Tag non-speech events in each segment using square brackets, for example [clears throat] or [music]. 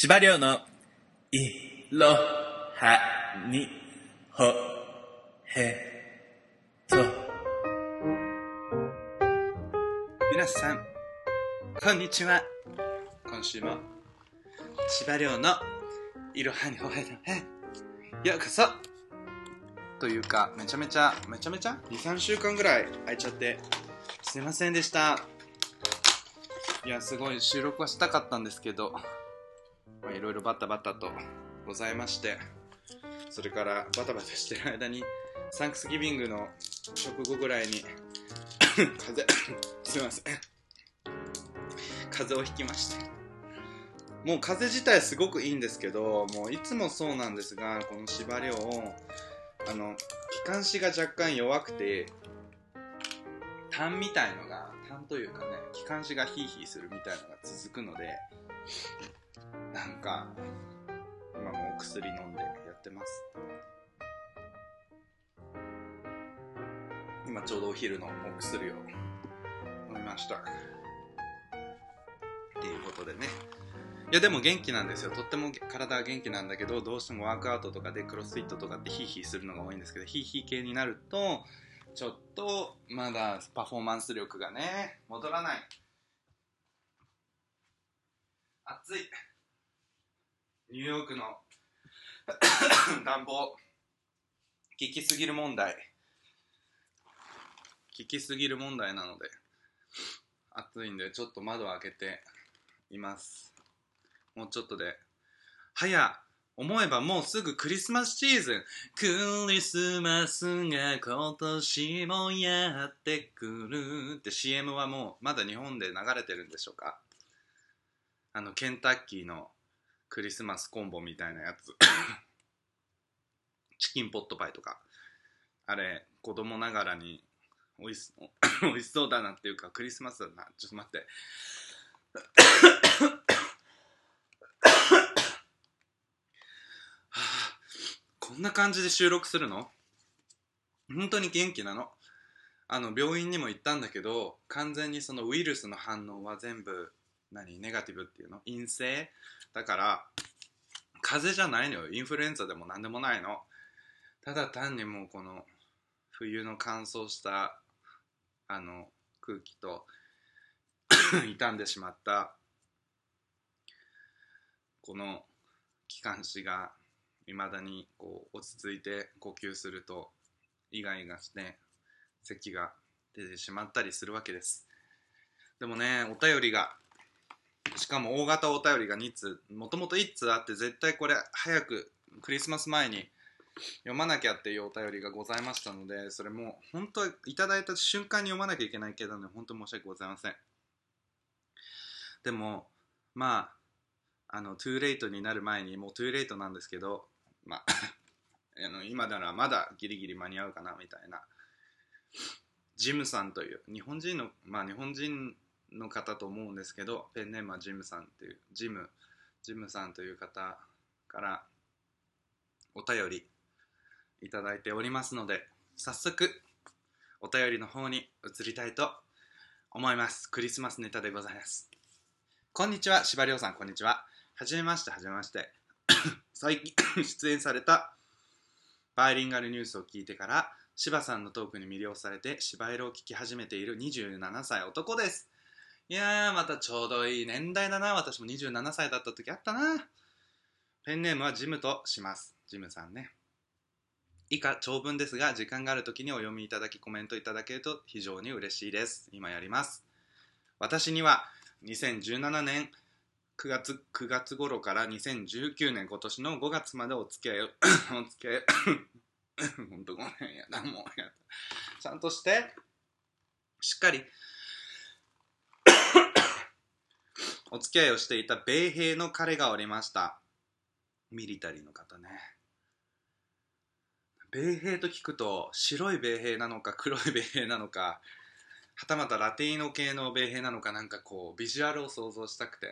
司馬遼のいろはにほへと。皆さん、こんにちは。今週も、司馬遼のいろはにほへとへ、ようこそというか、めちゃめちゃ、めちゃめちゃ ?2、3週間ぐらい空いちゃって、すいませんでした。いや、すごい収録はしたかったんですけど、まあいろいろバタバタとございまして、それからバタバタしてる間に、サンクスギビングの直後ぐらいに、[coughs] 風邪、[coughs] すいません。風邪をひきまして。もう風邪自体すごくいいんですけど、もういつもそうなんですが、この縛りを、あの、気管支が若干弱くて、痰みたいのが、痰というかね、気管支がヒーヒーするみたいのが続くので、なんか、今もお薬飲んでやってます。今ちょうどお昼のお薬を飲みました。っていうことでね。いやでも元気なんですよ。とっても体は元気なんだけど、どうしてもワークアウトとかでクロスフィットとかってヒーヒーするのが多いんですけど、ヒーヒー系になると、ちょっとまだパフォーマンス力がね、戻らない。暑い。ニューヨークの暖房、[coughs] 効きすぎる問題。効きすぎる問題なので、暑いんでちょっと窓を開けています。もうちょっとで。はや、思えばもうすぐクリスマスシーズン。クリスマスが今年もやってくるって CM はもうまだ日本で流れてるんでしょうかあの、ケンタッキーのクリスマスコンボみたいなやつ。[laughs] チキンポットパイとか。あれ、子供ながらにおいし [coughs] おいしそうだなっていうかクリスマスだなちょっと待って [coughs] はあこんな感じで収録するの？本当に元気なの？あの病院にも行ったんだけど完全にそのウイルスの反応は全部何？ネガティブっていうの？陰性？だから風邪じゃないのよ。インフルエンザでも何でもないの。ただ単にもうこの冬の乾燥したあの空気と [coughs] 傷んでしまったこの気管支がいまだにこう落ち着いて呼吸するとイガイガして咳が出てしまったりするわけです。でもねお便りがしかも大型お便りが2通もともと1通あって絶対これ早くクリスマス前に読まなきゃっていうお便りがございましたのでそれもう本当はいただいた瞬間に読まなきゃいけないけどね本当申し訳ございません。でもまああのトゥーレイトになる前にもうトゥーレイトなんですけどまあ [laughs] あの今ならまだギリギリ間に合うかなみたいな。ジムさんという日本人のまあ日本人の方と思うんですけどペンネームはジムさんっていうジムジムさんという方からお便りいただいておりますので早速お便りの方に移りたいと思います。クリスマスネタでございます。こんにちは司馬遼さんこんにちは。はじめましてはじめまして。[coughs] 最近 [coughs] 出演されたバイリンガルニュースを聞いてから柴さんのトークに魅了されて柴色を聞き始めている27歳男です。いやーまたちょうどいい年代だな。私も27歳だった時あったな。ペンネームはジムとします。ジムさんね。以下長文ですが時間がある時にお読みいただきコメントいただけると非常に嬉しいです。今やります。私には2017年9月 ,9 月頃から2019年今年の5月までお付き合いを [coughs] お付き合い [coughs] 本当ごめんやだもうやだ。ちゃんとしてしっかりお付き合いをしていた米兵の彼がおりました。ミリタリーの方ね。米兵と聞くと白い米兵なのか黒い米兵なのかはたまたラティーノ系の米兵なのかなんかこうビジュアルを想像したくて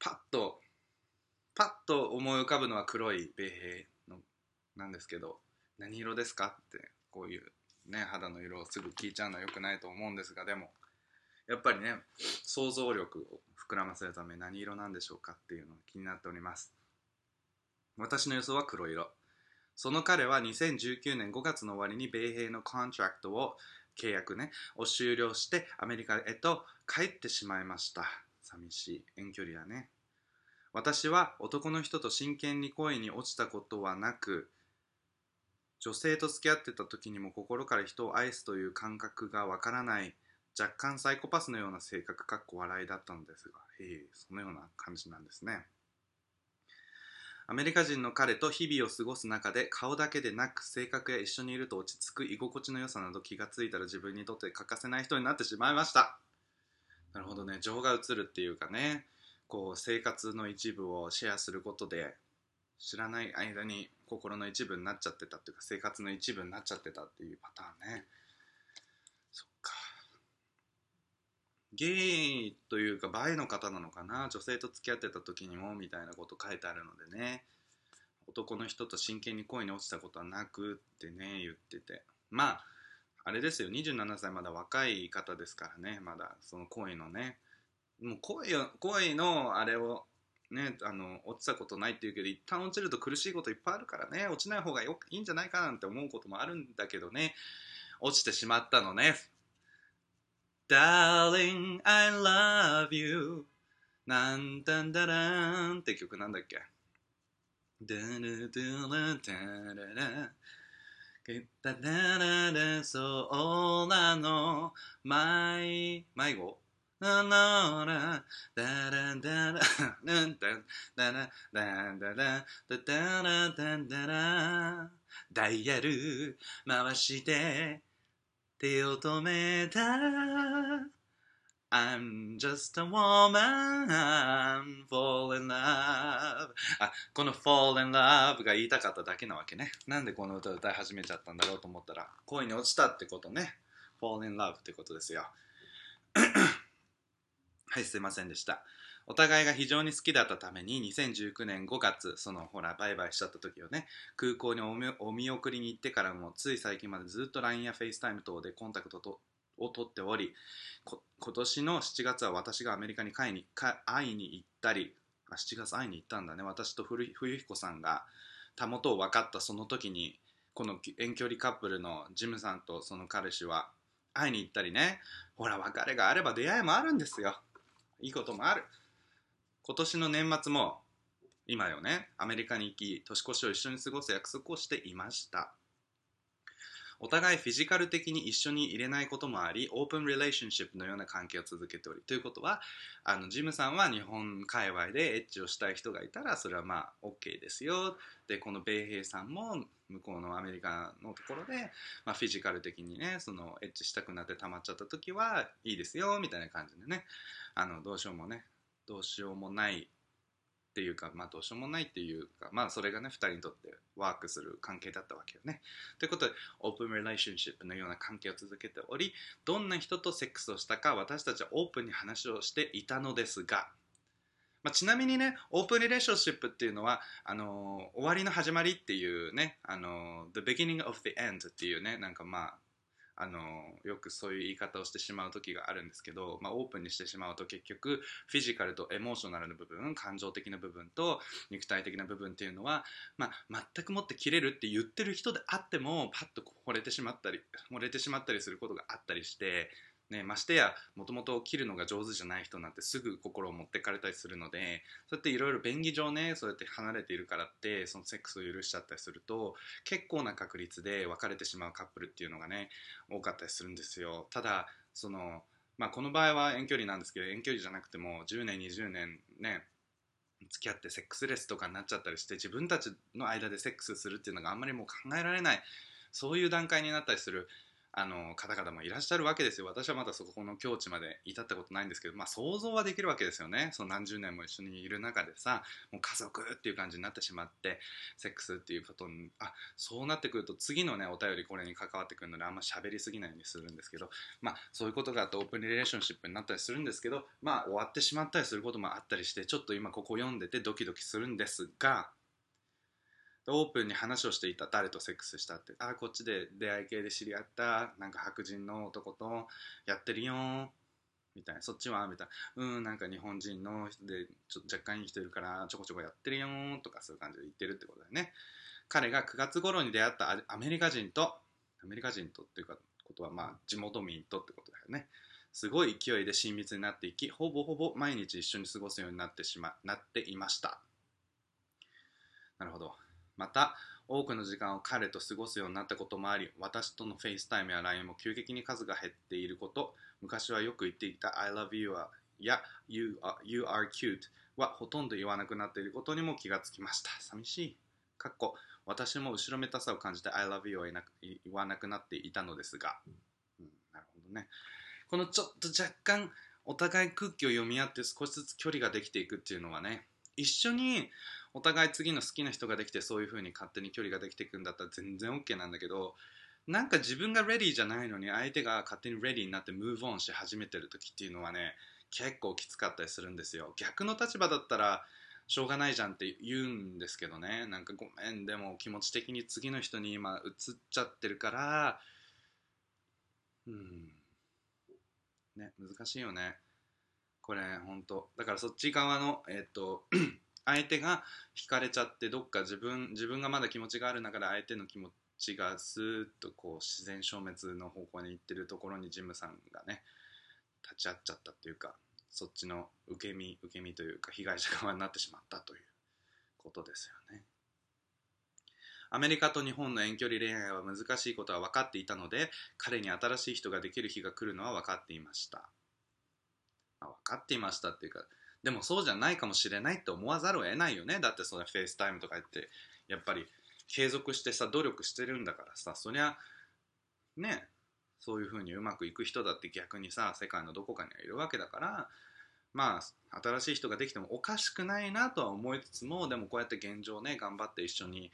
パッとパッと思い浮かぶのは黒い米兵のなんですけど何色ですかってこういうね肌の色をすぐ聞いちゃうのはよくないと思うんですがでもやっぱりね想像力を膨らませるため何色なんでしょうかっていうのが気になっております。私の予想は黒色。その彼は2019年5月の終わりに米兵の contract を契約ねを終了してアメリカへと帰ってしまいました。寂しい。遠距離だね。私は男の人と真剣に恋に落ちたことはなく女性と付き合ってた時にも心から人を愛すという感覚がわからない。若干サイコパスのような性格かっこ笑いだったのですがへえそのような感じなんですね。アメリカ人の彼と日々を過ごす中で顔だけでなく性格や一緒にいると落ち着く居心地の良さなど気がついたら自分にとって欠かせない人になってしまいました。なるほどね情が映るっていうかねこう生活の一部をシェアすることで知らない間に心の一部になっちゃってたっていうか生活の一部になっちゃってたっていうパターンねそっかゲイというかバイの方なのかな？女性と付き合ってた時にもみたいなこと書いてあるのでね。男の人と真剣に恋に落ちたことはなくってね言ってて。まああれですよ。27歳まだ若い方ですからね。まだその恋のね。もう恋恋のあれをねあの落ちたことないっていうけど一旦落ちると苦しいこといっぱいあるからね。落ちない方がよいいんじゃないかなんて思うこともあるんだけどね。落ちてしまったのね。Darling, I love you. なんだんだらんって曲なんだっけ？ダラダラダララ。ダラララそうなの。迷迷子。ななら。ダラダラなんだダラダダラダダラダダラダイヤル回して。手を止めた I'm just a woman, fall in love あ、この fall in love が言いたかっただけなわけね。なんでこの歌を歌い始めちゃったんだろうと思ったら、恋に落ちたってことね。fall in love ってことですよ。[clears throat] はい、すいませんでした。お互いが非常に好きだったために2019年5月そのほらバイバイしちゃった時をね空港にお見送りに行ってからもつい最近までずっと LINE や FaceTime 等でコンタクトとを取っており今年の7月は私がアメリカに会いに会いに行ったりあ7月会いに行ったんだね。私と冬彦さんがたもとを分かったその時にこの遠距離カップルのジムさんとその彼氏は会いに行ったりね。ほら別れがあれば出会いもあるんですよ。いいこともある。今年の年末も今よねアメリカに行き年越しを一緒に過ごす約束をしていました。お互いフィジカル的に一緒に入れないこともありオープンリレーションシップのような関係を続けておりということはあのジムさんは日本界隈でエッチをしたい人がいたらそれはまあ OK ですよ。でこの米兵さんも向こうのアメリカのところで、まあ、フィジカル的にねそのエッチしたくなって溜まっちゃった時はいいですよみたいな感じでね。あのどうしようもねどうしようもないっていうか、まあ、どうしようもないっていうか、まあ、それがね、2人にとってワークする関係だったわけよね。ということで、オープンリレーションシップのような関係を続けており、どんな人とセックスをしたか、私たちはオープンに話をしていたのですが、まあ、ちなみにね、オープンリレーションシップっていうのは、あのー、終わりの始まりっていうね、あのー、the beginning of the end っていうね、なんかまあ、あのよくそういう言い方をしてしまう時があるんですけど、まあ、オープンにしてしまうと結局フィジカルとエモーショナルの部分感情的な部分と肉体的な部分っていうのは、まあ、全くもって切れるって言ってる人であってもパッと惚れてしまったり惚れてしまったりすることがあったりしてね、ましてやもともと切るのが上手じゃない人なんてすぐ心を持ってかれたりするのでそうやっていろいろ便宜上ねそうやって離れているからってそのセックスを許しちゃったりすると結構な確率で別れてしまうカップルっていうのがね多かったりするんですよ。ただその、まあ、この場合は遠距離なんですけど遠距離じゃなくても10年20年ね付き合ってセックスレスとかになっちゃったりして自分たちの間でセックスするっていうのがあんまりもう考えられないそういう段階になったりする。あの方々もいらっしゃるわけですよ。私はまだそこの境地まで至ったことないんですけど、まあ、想像はできるわけですよね。その何十年も一緒にいる中でさもう家族っていう感じになってしまってセックスっていうことにあそうなってくると次のねお便りこれに関わってくるのであんま喋りすぎないようにするんですけどまあそういうことがあってオープンリレーションシップになったりするんですけどまあ終わってしまったりすることもあったりしてちょっと今ここ読んでてドキドキするんですがオープンに話をしていた誰とセックスしたって。あこっちで出会い系で知り合ったなんか白人の男とやってるよみたいな。そっちはみたいな。うんなんか日本人の人でちょっと若干いい人いるからちょこちょこやってるよとかそういう感じで言ってるってことだよね。彼が9月頃に出会ったアメリカ人とアメリカ人とっていうかことはまあ地元民とってことだよね。すごい勢いで親密になっていきほぼほぼ毎日一緒に過ごすようになってしまなっていました。なるほど。また多くの時間を彼と過ごすようになったこともあり私との FaceTime や LINE も急激に数が減っていること昔はよく言っていた I love you や you are, you are cute はほとんど言わなくなっていることにも気がつきました。寂しい。かっこ私も後ろめたさを感じて I love you を言わなくなっていたのですが、うん、なるほどね。このちょっと若干お互い空気を読み合って少しずつ距離ができていくっていうのはね一緒にお互い次の好きな人ができてそういう風に勝手に距離ができていくんだったら全然 OK なんだけどなんか自分がレディーじゃないのに相手が勝手にレディーになってムーブオンし始めてる時っていうのはね結構きつかったりするんですよ。逆の立場だったらしょうがないじゃんって言うんですけどね。なんかごめんでも気持ち的に次の人に今移っちゃってるからうん。ね難しいよね。これ本当だからそっち側のえっ、と相手が惹かれちゃってどっか自分自分がまだ気持ちがある中で相手の気持ちがスーッとこう自然消滅の方向に行ってるところにジムさんがね立ち会っちゃったっていうかそっちの受け身受け身というか被害者側になってしまったということですよね。アメリカと日本の遠距離恋愛は難しいことは分かっていたので彼に新しい人ができる日が来るのは分かっていました、まあ、分かっていましたっていうかでもそうじゃないかもしれないって思わざるを得ないよね。だってその FaceTime とか言ってやっぱり継続してさ努力してるんだからさ。そりゃねそういう風にうまくいく人だって逆にさ世界のどこかにはいるわけだからまあ新しい人ができてもおかしくないなとは思いつつもでもこうやって現状ね頑張って一緒に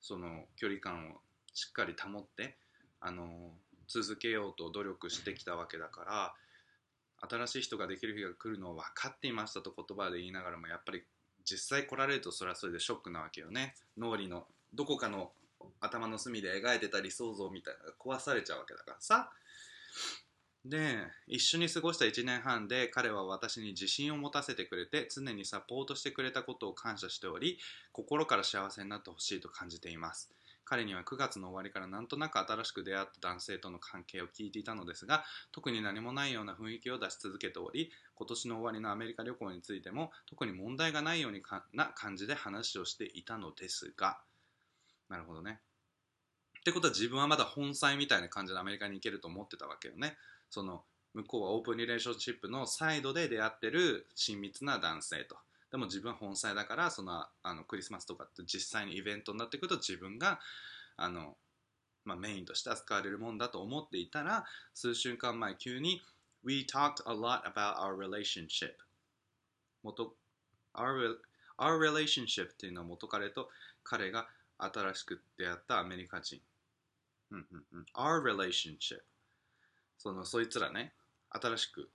その距離感をしっかり保ってあの続けようと努力してきたわけだから新しい人ができる日が来るのを分かっていましたと言葉で言いながらもやっぱり実際来られるとそれはそれでショックなわけよね。脳裏のどこかの頭の隅で描いてた理想像みたいなのが壊されちゃうわけだからさ。で一緒に過ごした1年半で彼は私に自信を持たせてくれて常にサポートしてくれたことを感謝しており心から幸せになってほしいと感じています。彼には9月の終わりからなんとなく新しく出会った男性との関係を聞いていたのですが特に何もないような雰囲気を出し続けており今年の終わりのアメリカ旅行についても特に問題がないようにかな感じで話をしていたのですがなるほどね。ってことは自分はまだ本妻みたいな感じでアメリカに行けると思ってたわけよね。その向こうはオープンリレーションシップのサイドで出会ってる親密な男性と。でも自分は本妻だからそのあのクリスマスとかって実際にイベントになってくると自分があの、まあ、メインとして扱われるもんだと思っていたら数週間前急に We talked a lot about our relationship. 元 our, our relationship っていうのは元彼と彼が新しく出会ったアメリカ人、うんうんうん、our relationship そのそいつらね新しく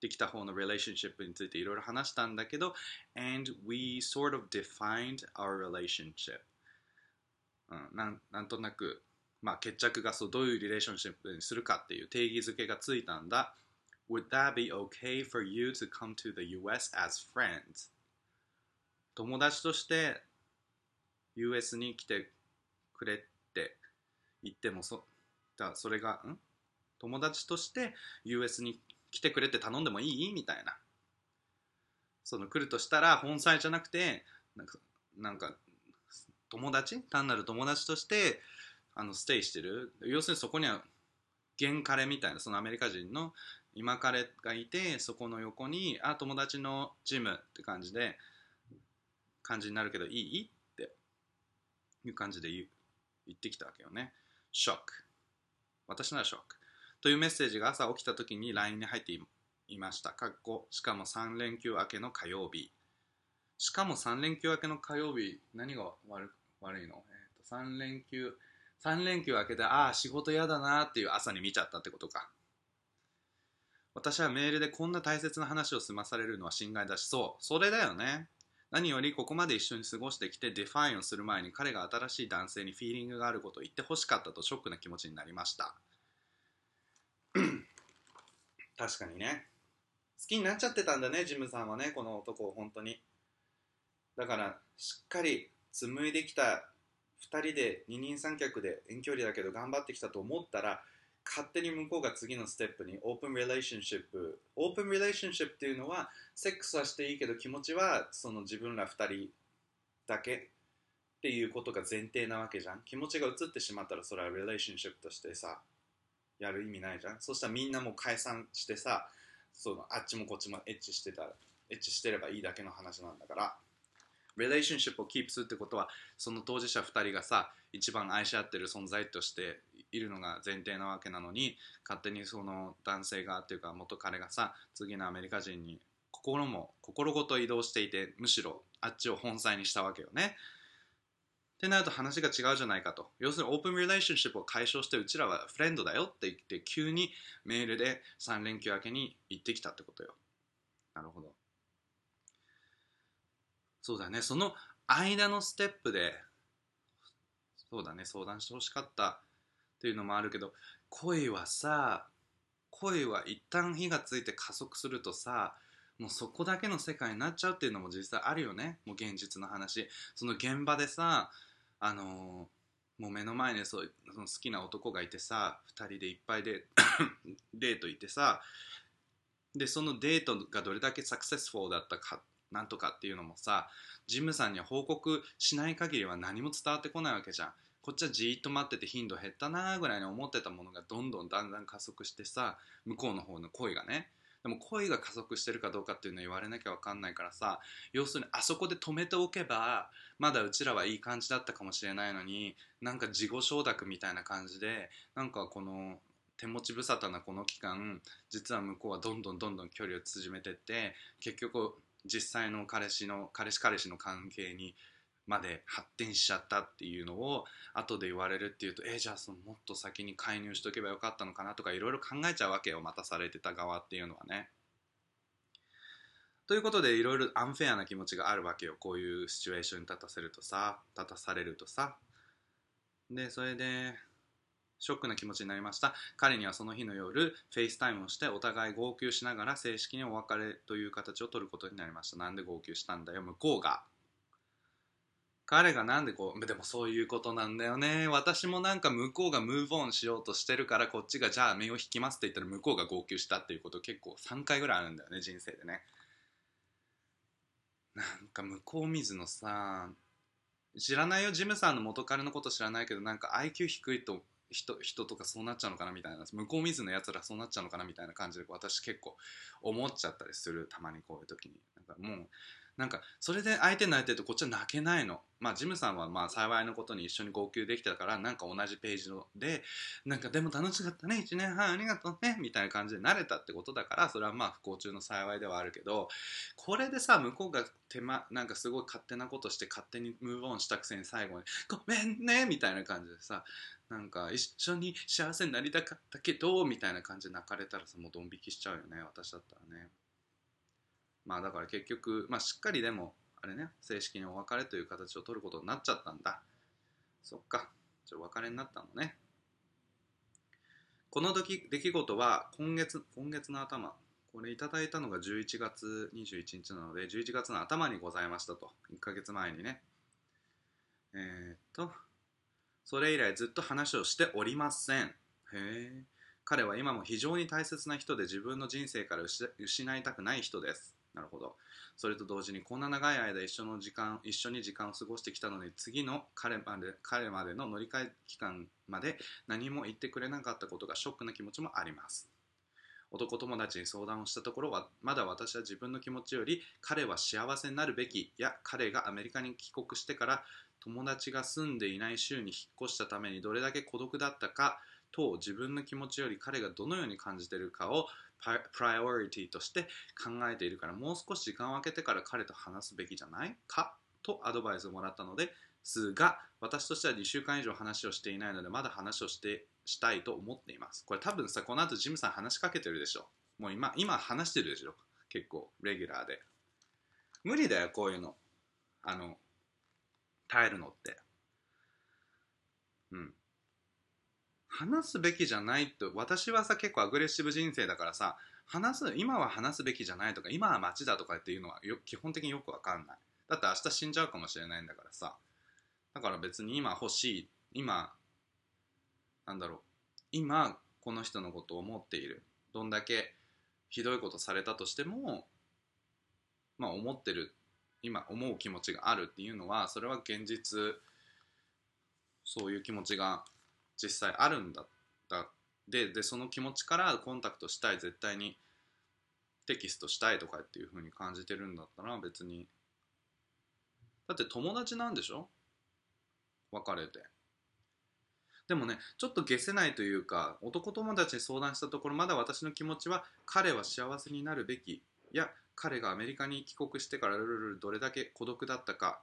できた方の relationship についていろいろ話したんだけど and we sort of defined our relationship、うん、なんなんとなく、まあ、決着がそうどういうリレーションシップにするかっていう定義づけがついたんだ。Would that be okay for you to come to the US as friends? 友達として US に来てくれって言ってもそだそれがん？友達として US に来てくれって頼んでもいい？みたいな。その来るとしたら本妻じゃなくてなんか友達？単なる友達としてあのステイしてる？要するにそこには現彼みたいなそのアメリカ人の今彼がいてそこの横にあ友達のジムって感じで感じになるけどいい？っていう感じで言言ってきたわけよね。ショック。私ならショック。というメッセージが朝起きた時に LINE に入っていました。かっこしかも3連休明けの火曜日。しかも3連休明けの火曜日何が悪悪いの、えー、と3連休3連休明けてああ仕事嫌だなっていう朝に見ちゃったってことか。私はメールでこんな大切な話を済まされるのは心外だし。そうそれだよね。何よりここまで一緒に過ごしてきて define をする前に彼が新しい男性にフィーリングがあることを言ってほしかったとショックな気持ちになりました。[clears throat] 確かにね。好きになっちゃってたんだねジムさんはねこの男を本当に。だからしっかり紡いできた2人で二人三脚で遠距離だけど頑張ってきたと思ったら勝手に向こうが次のステップに open relationship open relationship っていうのはセックスはしていいけど気持ちはその自分ら2人だけっていうことが前提なわけじゃん。気持ちが移ってしまったらそれはリレーションシップとしてさ。やる意味ないじゃんそしたらみんなもう解散してさそのあっちもこっちもエッチしてたらエッチしてればいいだけの話なんだからリレーションシップをキープするってことはその当事者2人がさ一番愛し合ってる存在としているのが前提なわけなのに勝手にその男性がっていうか元彼がさ次のアメリカ人に心も心ごと移動していてむしろあっちを本妻にしたわけよね。ってなると話が違うじゃないかと。要するにオープンリレーションシップを解消してうちらはフレンドだよって言って急にメールで3連休明けに行ってきたってことよ。なるほど。そうだね。その間のステップでそうだね相談してほしかったっていうのもあるけど恋はさ恋は一旦火がついて加速するとさもうそこだけの世界になっちゃうっていうのも実際あるよねもう現実の話その現場でさあの、もう目の前にそうその好きな男がいてさ2人でいっぱいで [coughs] デート行ってさでそのデートがどれだけサクセスフォーだったかなんとかっていうのもさジムさんには報告しない限りは何も伝わってこないわけじゃん。こっちはじーっと待ってて頻度減ったなーぐらいに思ってたものがどんどんだんだん加速してさ向こうの方の恋がねでも恋が加速してるかどうかっていうのは言われなきゃ分かんないからさ要するにあそこで止めておけばまだうちらはいい感じだったかもしれないのになんか自己承諾みたいな感じでなんかこの手持ち無沙汰なこの期間実は向こうはどんどんどんどん距離を縮めてって結局実際の彼氏の彼氏彼氏の関係にまで発展しちゃったっていうのを後で言われるっていうとえー、じゃあそのもっと先に介入しとけばよかったのかなとかいろいろ考えちゃうわけよ待たされてた側っていうのはね。ということでいろいろアンフェアな気持ちがあるわけよ。こういうシチュエーションに立たせるとさ立たされるとさ。でそれでショックな気持ちになりました。彼にはその日の夜 FaceTime をしてお互い号泣しながら正式にお別れという形を取ることになりました。なんで号泣したんだよ向こうが。彼がなんでこうでもそういうことなんだよね。私もなんか向こうがムーブオンしようとしてるからこっちがじゃあ目を引きますって言ったら向こうが号泣したっていうこと結構3回ぐらいあるんだよね人生でね。なんか向こう見ずのさ知らないよジムさんの元彼のこと知らないけどなんか IQ 低いと人人とかそうなっちゃうのかなみたいな向こう見ずのやつらそうなっちゃうのかなみたいな感じで私結構思っちゃったりする。たまにこういう時に。なんかもうなんかそれで相手泣いてるとこっちは泣けないのまあジムさんはまあ幸いのことに一緒に号泣できたからなんか同じページでなんかでも楽しかったね1年半ありがとうねみたいな感じで慣れたってことだからそれはまあ不幸中の幸いではあるけどこれでさ向こうが手間なんかすごい勝手なことして勝手にムーブオンしたくせに最後に「ごめんね」みたいな感じでさなんか一緒に幸せになりたかったけどみたいな感じで泣かれたらさもうドン引きしちゃうよね私だったらね。まあだから結局、まあ、しっかりでもあれね正式にお別れという形を取ることになっちゃったんだ。そっか。じゃあお別れになったのね。この時出来事は今月今月の頭。これいただいたのが11月21日なので11月の頭にございましたと。1ヶ月前にね。えー、っとそれ以来ずっと話をしておりません。へえ彼は今も非常に大切な人で自分の人生から失いたくない人です。なるほど。それと同時にこんな長い間一緒の時間一緒に時間を過ごしてきたのに次の彼まで彼までの乗り換え期間まで何も言ってくれなかったことがショックな気持ちもあります男友達に相談をしたところはまだ私は自分の気持ちより彼は幸せになるべきや彼がアメリカに帰国してから友達が住んでいない州に引っ越したためにどれだけ孤独だったかと自分の気持ちより彼がどのように感じているかをプライオリティとして考えているからもう少し時間を空けてから彼と話すべきじゃないか？とアドバイスをもらったのですが私としては2週間以上話をしていないのでまだ話をしてしたいと思っています。これ多分さこの後ジムさん話しかけてるでしょ。もう今今話してるでしょ。結構レギュラーで。無理だよこういうの。あの耐えるのって。うん。話すべきじゃないと私はさ結構アグレッシブ人生だからさ話す今は話すべきじゃないとか今は街だとかっていうのはよ基本的によくわかんない。だって明日死んじゃうかもしれないんだからさ。だから別に今欲しい今なんだろう。今この人のことを思っている。どんだけひどいことされたとしてもまあ思ってる今思う気持ちがあるっていうのはそれは現実そういう気持ちが実際あるんだだででその気持ちからコンタクトしたい絶対にテキストしたいとかっていう風に感じてるんだったら別に。だって友達なんでしょ？別れて。でもねちょっと消せないというか男友達に相談したところまだ私の気持ちは彼は幸せになるべき。いや彼がアメリカに帰国してからルルルどれだけ孤独だったか。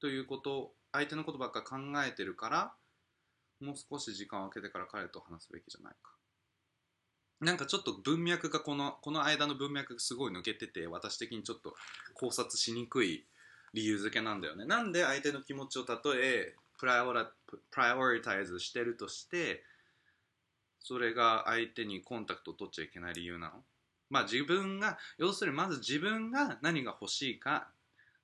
ということを相手のことばっか考えてるからもう少し時間を空けてから彼と話すべきじゃないか。なんかちょっと文脈がこのこの間の文脈がすごい抜けてて私的にちょっと考察しにくい理由付けなんだよね。なんで相手の気持ちをたとえプライオラプライオリタイズしてるとしてそれが相手にコンタクトを取っちゃいけない理由なの？まあ自分が要するにまず自分が何が欲しいか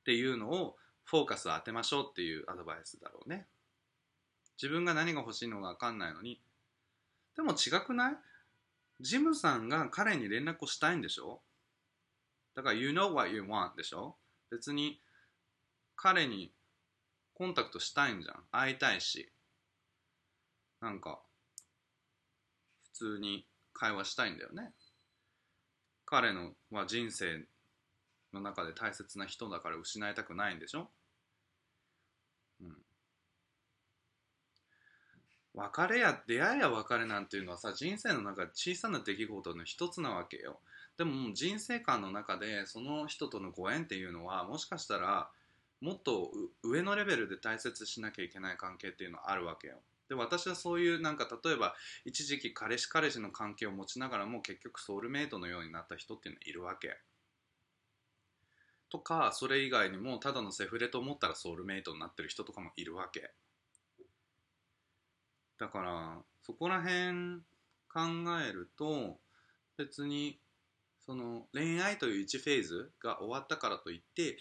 っていうのをフォーカスを当てましょうっていうアドバイスだろうね。自分が何が欲しいのか分かんないのに。でも違くない？ジムさんが彼に連絡をしたいんでしょ？だから You know what you want でしょ？別に彼にコンタクトしたいんじゃん。会いたいし。なんか普通に会話したいんだよね。彼のは人生の中で大切な人だから失いたくないんでしょうん別れや出会いや別れなんていうのはさ人生の中で小さな出来事の一つなわけよ。でも人生観の中でその人とのご縁っていうのはもしかしたらもっと上のレベルで大切しなきゃいけない関係っていうのはあるわけよ。で私はそういうなんか例えば一時期彼氏彼氏の関係を持ちながらも結局ソウルメイトのようになった人っていうのはいるわけ。とかそれ以外にもただのセフレと思ったらソウルメイトになってる人とかもいるわけ。だからそこら辺考えると別にその恋愛という1フェーズが終わったからといって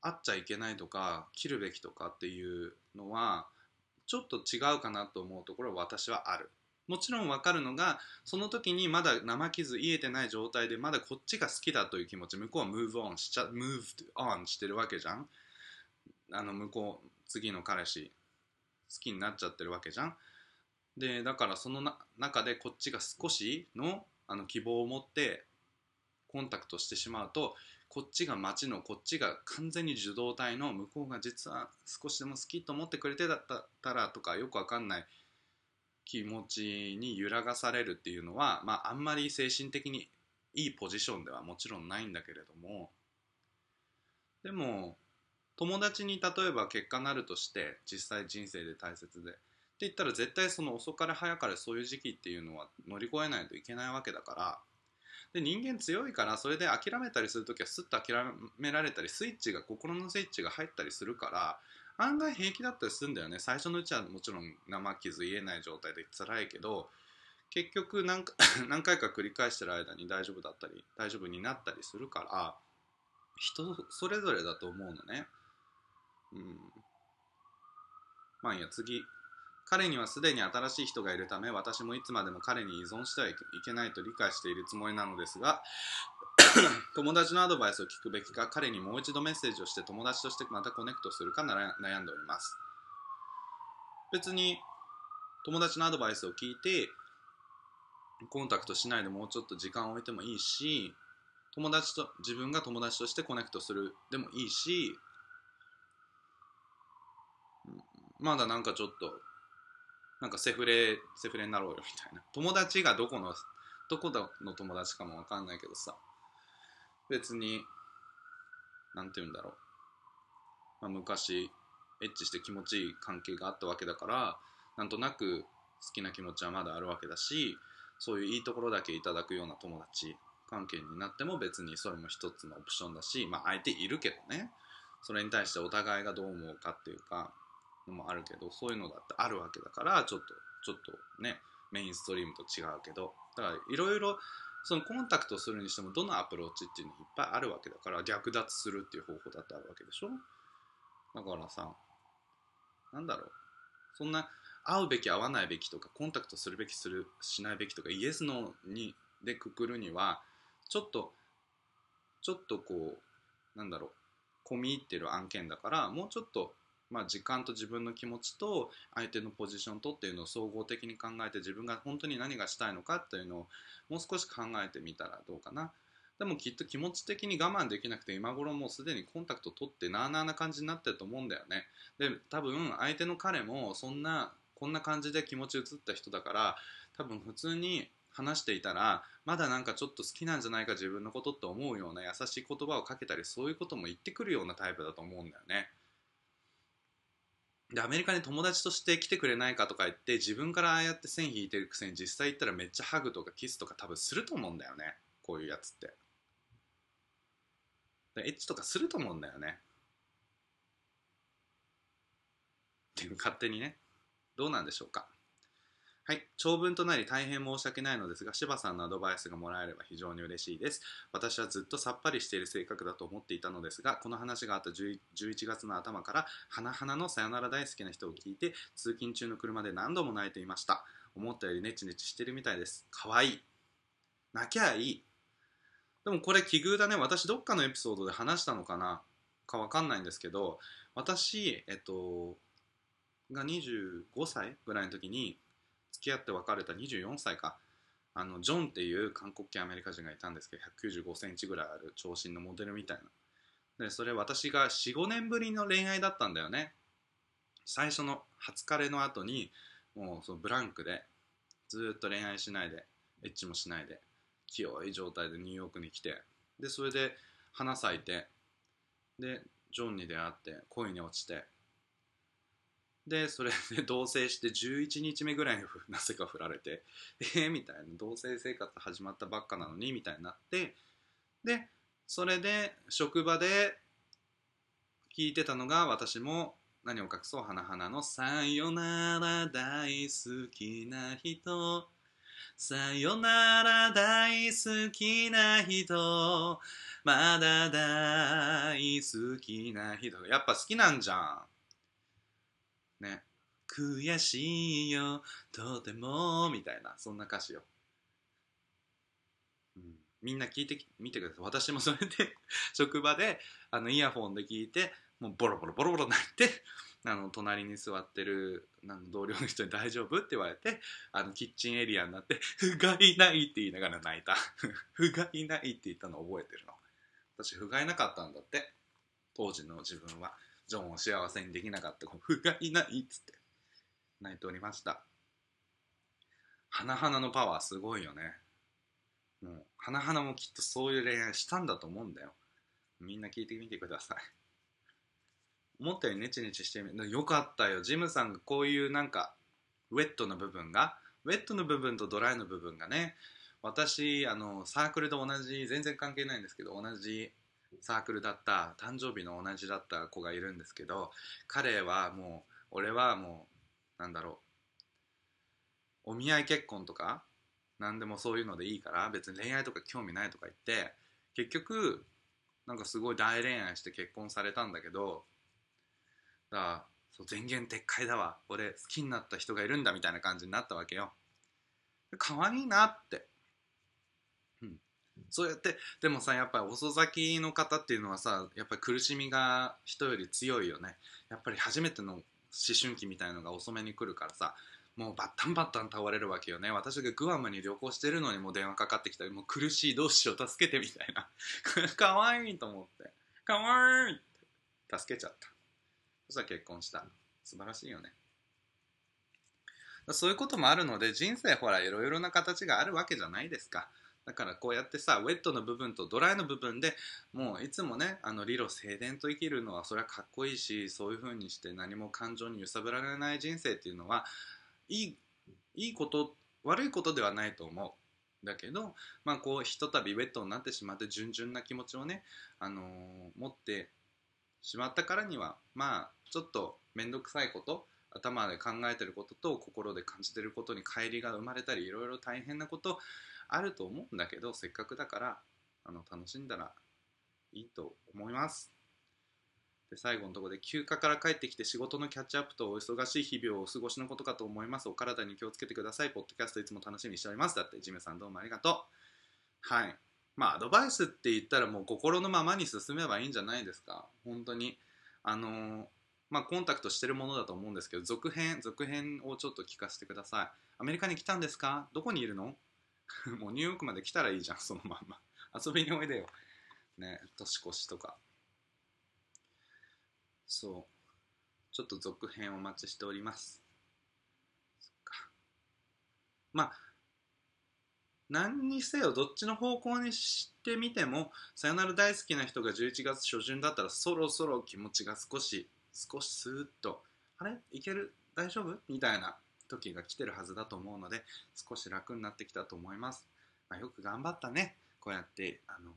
会っちゃいけないとか切るべきとかっていうのはちょっと違うかなと思うところは私はある。もちろん分かるのがその時にまだ生傷癒えてない状態でまだこっちが好きだという気持ち向こうはムーブオンしちゃ moved on してるわけじゃん。あの向こう次の彼氏。きになっちゃってるわけじゃん。でだからそのな中でこっちが少しのあの希望を持ってコンタクトしてしまうとこっちが街のこっちが完全に受動体の向こうが実は少しでも好きと思ってくれてだったらとかよくわかんない気持ちに揺らがされるっていうのは、まあ、あんまり精神的にいいポジションではもちろんないんだけれども。でも友達に例えば結果なるとして実際人生で大切で。って言ったら絶対その遅かれ早かれそういう時期っていうのは乗り越えないといけないわけだから。で人間強いからそれで諦めたりする時はスッと諦められたりスイッチが心のスイッチが入ったりするから案外平気だったりするんだよね。最初のうちはもちろん生傷言えない状態で辛いけど結局何 [laughs] 何回か繰り返してる間に大丈夫だったり大丈夫になったりするから人それぞれだと思うのね。うん。まあいいや次。彼にはすでに新しい人がいるため私もいつまでも彼に依存してはいけないと理解しているつもりなのですが [coughs] 友達のアドバイスを聞くべきか彼にもう一度メッセージをして友達としてまた connect するか悩んでおります。別に友達のアドバイスを聞いてコンタクトしないでもうちょっと時間を置いてもいいし友達と自分が友達として connect するでもいいしまだなんかちょっとなんかセフレセフレになろうよみたいな。友達がどこのどこの友達かもわかんないけどさ。別になんて言うんだろう、まあ、昔エッチして気持ちいい関係があったわけだからなんとなく好きな気持ちはまだあるわけだしそういういいところだけいただくような友達関係になっても別にそれも一つのオプションだしまあ相手いるけどね。それに対してお互いがどう思うかっていうかのもあるけどそういうのだってあるわけだからちょっとちょっとねメインストリームと違うけど。だからいろいろそのコンタクトするにしてもどのアプローチっていうのいっぱいあるわけだから略奪するっていう方法だってあるわけでしょ？だからさなんだろう。そんな会うべき会わないべきとかコンタクトするべきするしないべきとかイエスノーにでくくるにはちょっとちょっとこうなんだろう込み入ってる案件だからもうちょっとまあ、時間と自分の気持ちと相手のポジションとっていうのを総合的に考えて自分が本当に何がしたいのかっていうのをもう少し考えてみたらどうかな。でもきっと気持ち的に我慢できなくて今頃もうすでにコンタクト取ってなあなあな感じになってると思うんだよね。で多分相手の彼もそんなこんな感じで気持ち移った人だから多分普通に話していたらまだなんかちょっと好きなんじゃないか自分のことって思うような優しい言葉をかけたりそういうことも言ってくるようなタイプだと思うんだよね。でアメリカに友達として来てくれないかとか言って自分からああやって線引いてるくせに実際行ったらめっちゃハグとかキスとか多分すると思うんだよね。こういうやつって。エッチとかすると思うんだよね。っていう勝手にね。どうなんでしょうか。はい。長文となり大変申し訳ないのですが、柴さんのアドバイスがもらえれば非常に嬉しいです。私はずっとさっぱりしている性格だと思っていたのですが、この話があった11月の頭から、花々のさよなら大好きな人を聞いて、通勤中の車で何度も泣いていました。思ったよりネチネチしてるみたいです。かわいい。泣きゃいい。でもこれ奇遇だね。私どっかのエピソードで話したのかなかわかんないんですけど、私、えっと、が25歳ぐらいの時に、付き合って別れた24歳か。あのジョンっていう韓国系アメリカ人がいたんですけど195センチぐらいある長身のモデルみたいな。でそれ私が45年ぶりの恋愛だったんだよね。最初の初彼の後にもうそのブランクでずっと恋愛しないでエッチもしないで清い状態でニューヨークに来てでそれで花咲いてでジョンに出会って恋に落ちてでそれで同棲して11日目ぐらいになぜか振られてえー、みたいな。同棲生活始まったばっかなのにみたいになってでそれで職場で聞いてたのが私も何を隠そう花々の「さよなら大好きな人」「さよなら大好きな人」「まだ大好きな人」やっぱ好きなんじゃん。ね。悔しいよとてもみたいなそんな歌詞よ、うん、みんな聞いてみてください。私もそれで [laughs] 職場であのイヤホンで聞いてもうボロボロボロボロ泣いてあの隣に座ってるあの同僚の人に「大丈夫?」って言われてあのキッチンエリアになって「不甲斐ない」って言いながら泣いた「[laughs] 不甲斐ない」って言ったのを覚えてるの。私不甲斐なかったんだって。当時の自分は。ジョンを幸せにできなかった不甲斐ないっつって。泣いておりました。花々のパワーすごいよね。もう花々もきっとそういう恋愛したんだと思うんだよ。みんな聞いてみてください。思ったよりネチネチしてみよかったよ。ジムさんがこういうなんかウェットな部分がウェットの部分とドライの部分がね私あのサークルと同じ全然関係ないんですけど同じサークルだった誕生日の同じだった子がいるんですけど彼はもう俺はもうなんだろうお見合い結婚とか何でもそういうのでいいから別に恋愛とか興味ないとか言って結局なんかすごい大恋愛して結婚されたんだけどだからそう前言撤回だわ。俺好きになった人がいるんだみたいな感じになったわけよ。可愛いなって。そうやってでもさやっぱり遅咲きの方っていうのはさやっぱり苦しみが人より強いよね。やっぱり初めての思春期みたいのが遅めに来るからさもうバッタンバッタン倒れるわけよね。私がグアムに旅行してるのにもう電話かかってきたりもう苦しいどうしよう助けてみたいな。[laughs] かわいいと思って。かわいいって。助けちゃった。そしたら結婚した。素晴らしいよね。そういうこともあるので人生ほらいろいろな形があるわけじゃないですか。だからこうやってさウェットの部分とドライの部分でもういつもねあの理路整然と生きるのはそれはかっこいいしそういう風にして何も感情に揺さぶられない人生っていうのはいいいいこと悪いことではないと思う。だけど、まあ、こうひとたびウェットになってしまって純々な気持ちをね、あのー、持ってしまったからにはまあちょっと面倒くさいこと頭で考えてることと心で感じてることに乖離が生まれたりいろいろ大変なことあると思うんだけどせっかくだからあの楽しんだらいいと思います。で最後のとこで休暇から帰ってきて仕事のキャッチアップとお忙しい日々をお過ごしのことかと思います。お体に気をつけてください。ポッドキャストいつも楽しみにしております。だってジムさんどうもありがとう。はい。まあアドバイスって言ったらもう心のままに進めばいいんじゃないですか。本当に。あのーまあコンタクトしてるものだと思うんですけど続編続編をちょっと聞かせてください。アメリカに来たんですか？どこにいるの？[laughs] もうニューヨークまで来たらいいじゃん [laughs] そのまんま。遊びにおいでよ。ね年越しとか。そう。ちょっと続編お待ちしております。そっか。まあ何にせよどっちの方向にしてみてもさよなら大好きな人が11月初旬だったらそろそろ気持ちが少し少しスーッとあれ？いける？大丈夫？みたいな。時が来てるはずだと思うので少し楽になってきたと思います、まあ、よく頑張ったね。こうやってあの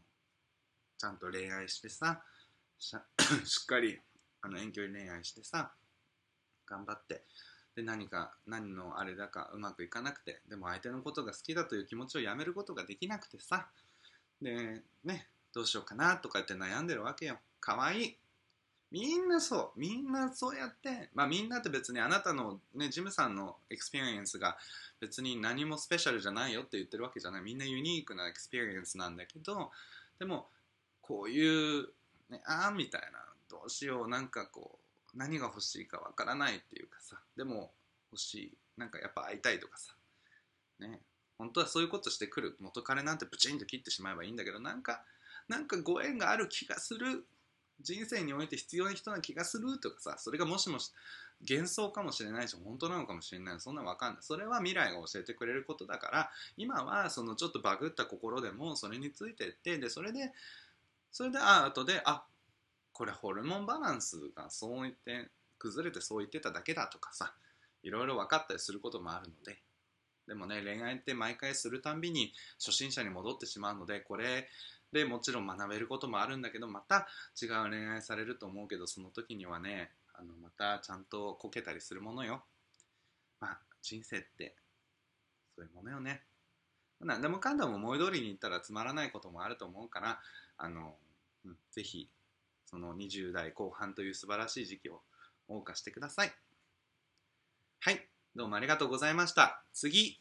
ちゃんと恋愛してさ [coughs] しっかりあの遠距離恋愛してさ頑張ってで何か何のあれだかうまくいかなくてでも相手のことが好きだという気持ちをやめることができなくてさでねどうしようかなとかって悩んでるわけよ。かわいい。みんなそうみんなそうやってまあみんなって別にあなたのねジムさんの experience が別に何もスペシャルじゃないよって言ってるわけじゃない。みんなユニークな experience なんだけどでもこういう、ね、ああみたいなどうしようなんかこう何が欲しいかわからないっていうかさ。でも欲しいなんかやっぱ会いたいとかさ。ね。本当はそういうことしてくる元彼なんてブチンと切ってしまえばいいんだけどなんかなんかご縁がある気がする人生において必要な人な気がするとかさそれがもしもし幻想かもしれないし本当なのかもしれない。そんなの分かんない。それは未来が教えてくれることだから今はそのちょっとバグった心でもそれについてってでそれでそれであ後であこれホルモンバランスがそう言って崩れてそう言ってただけだとかさいろいろ分かったりすることもあるので。でもね恋愛って毎回するたんびに初心者に戻ってしまうのでこれでもちろん学べることもあるんだけどまた違う恋愛されると思うけどその時にはねあのまたちゃんとこけたりするものよ。まあ人生ってそういうものよね。何でもかんでも思い通りにいったらつまらないこともあると思うからあの、うん、ぜひその20代後半という素晴らしい時期を謳歌してください。はいどうもありがとうございました。次。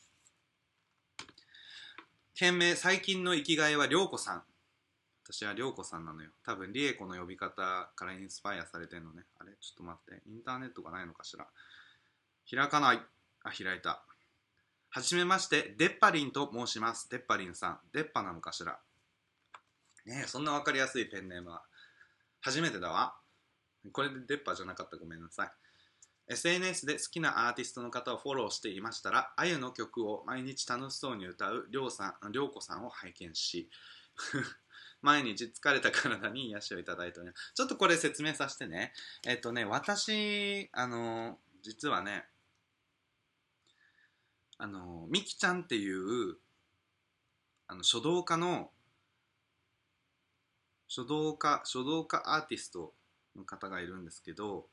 件名最近の生きがいは涼子さん。私は涼子さんなのよ。多分リエコの呼び方からインスパイアされてんのね。あれ？ちょっと待って。インターネットがないのかしら？開かない。あ開いた。はじめまして。デッパリンと申します。デッパリンさん。デッパなのかしら？ねえそんな分かりやすいペンネームは。初めてだわ。これでデッパじゃなかった。ごめんなさい。SNS で好きなアーティストの方をフォローしていましたら、あゆの曲を毎日楽しそうに歌うりょうさん、りょうこさんを拝見し、毎日疲れた体に癒しをいただいております。ちょっとこれ説明させてね。えっとね、私、あの、実はね、あの、みきちゃんっていう、あの、書道家の、書道家、書道家アーティストの方がいるんですけど、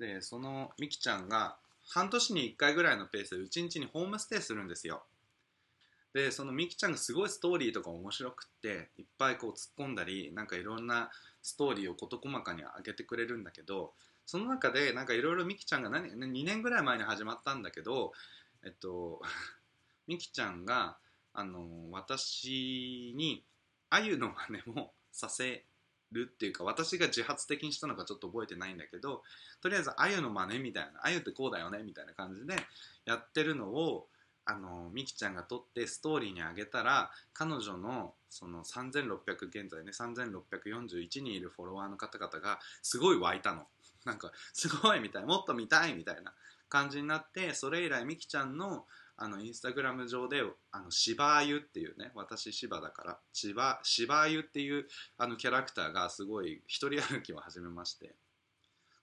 でそのみきちゃんが半年に1回ぐらいのペースでうちんちにホームステイするんですよでそのみきちゃんがすごいストーリーとか面白くっていっぱいこう突っ込んだりなんかいろんなストーリーを事細かに上げてくれるんだけどその中でなんかいろいろみきちゃんが何2年ぐらい前に始まったんだけどえっと [laughs] みきちゃんがあの私にあゆの真似もさせるっていうか私が自発的にしたのかちょっと覚えてないんだけどとりあえずあゆの真似みたいなあゆってこうだよねみたいな感じでやってるのをあのみきちゃんが撮ってストーリーにあげたら彼女のその3600現在ね3641人いるフォロワーの方々がすごい湧いたの。なんかすごいみたいもっと見たいみたいな感じになってそれ以来みきちゃんのあのインスタグラム上であの芝あゆっていうね私芝だから芝芝あゆっていうあのキャラクターがすごい一人歩きを始めまして。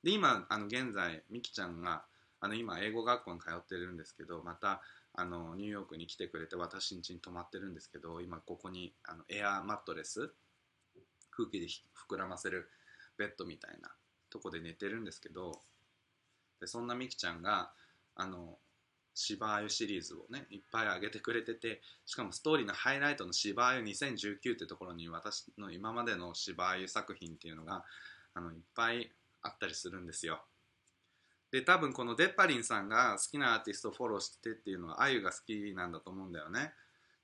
で今あの現在みきちゃんがあの今英語学校に通ってるんですけどまたあのニューヨークに来てくれて私ん家に泊まってるんですけど今ここにあのエアーマットレス空気で膨らませるベッドみたいなとこで寝てるんですけどでそんなみきちゃんがあの芝あゆシリーズをねいっぱい上げてくれててしかもストーリーのハイライトの芝あゆ2019ってところに私の今までの芝あゆ作品っていうのがあのいっぱいあったりするんですよ。で多分このデッパリンさんが好きなアーティストをフォローしてっていうのはあゆが好きなんだと思うんだよね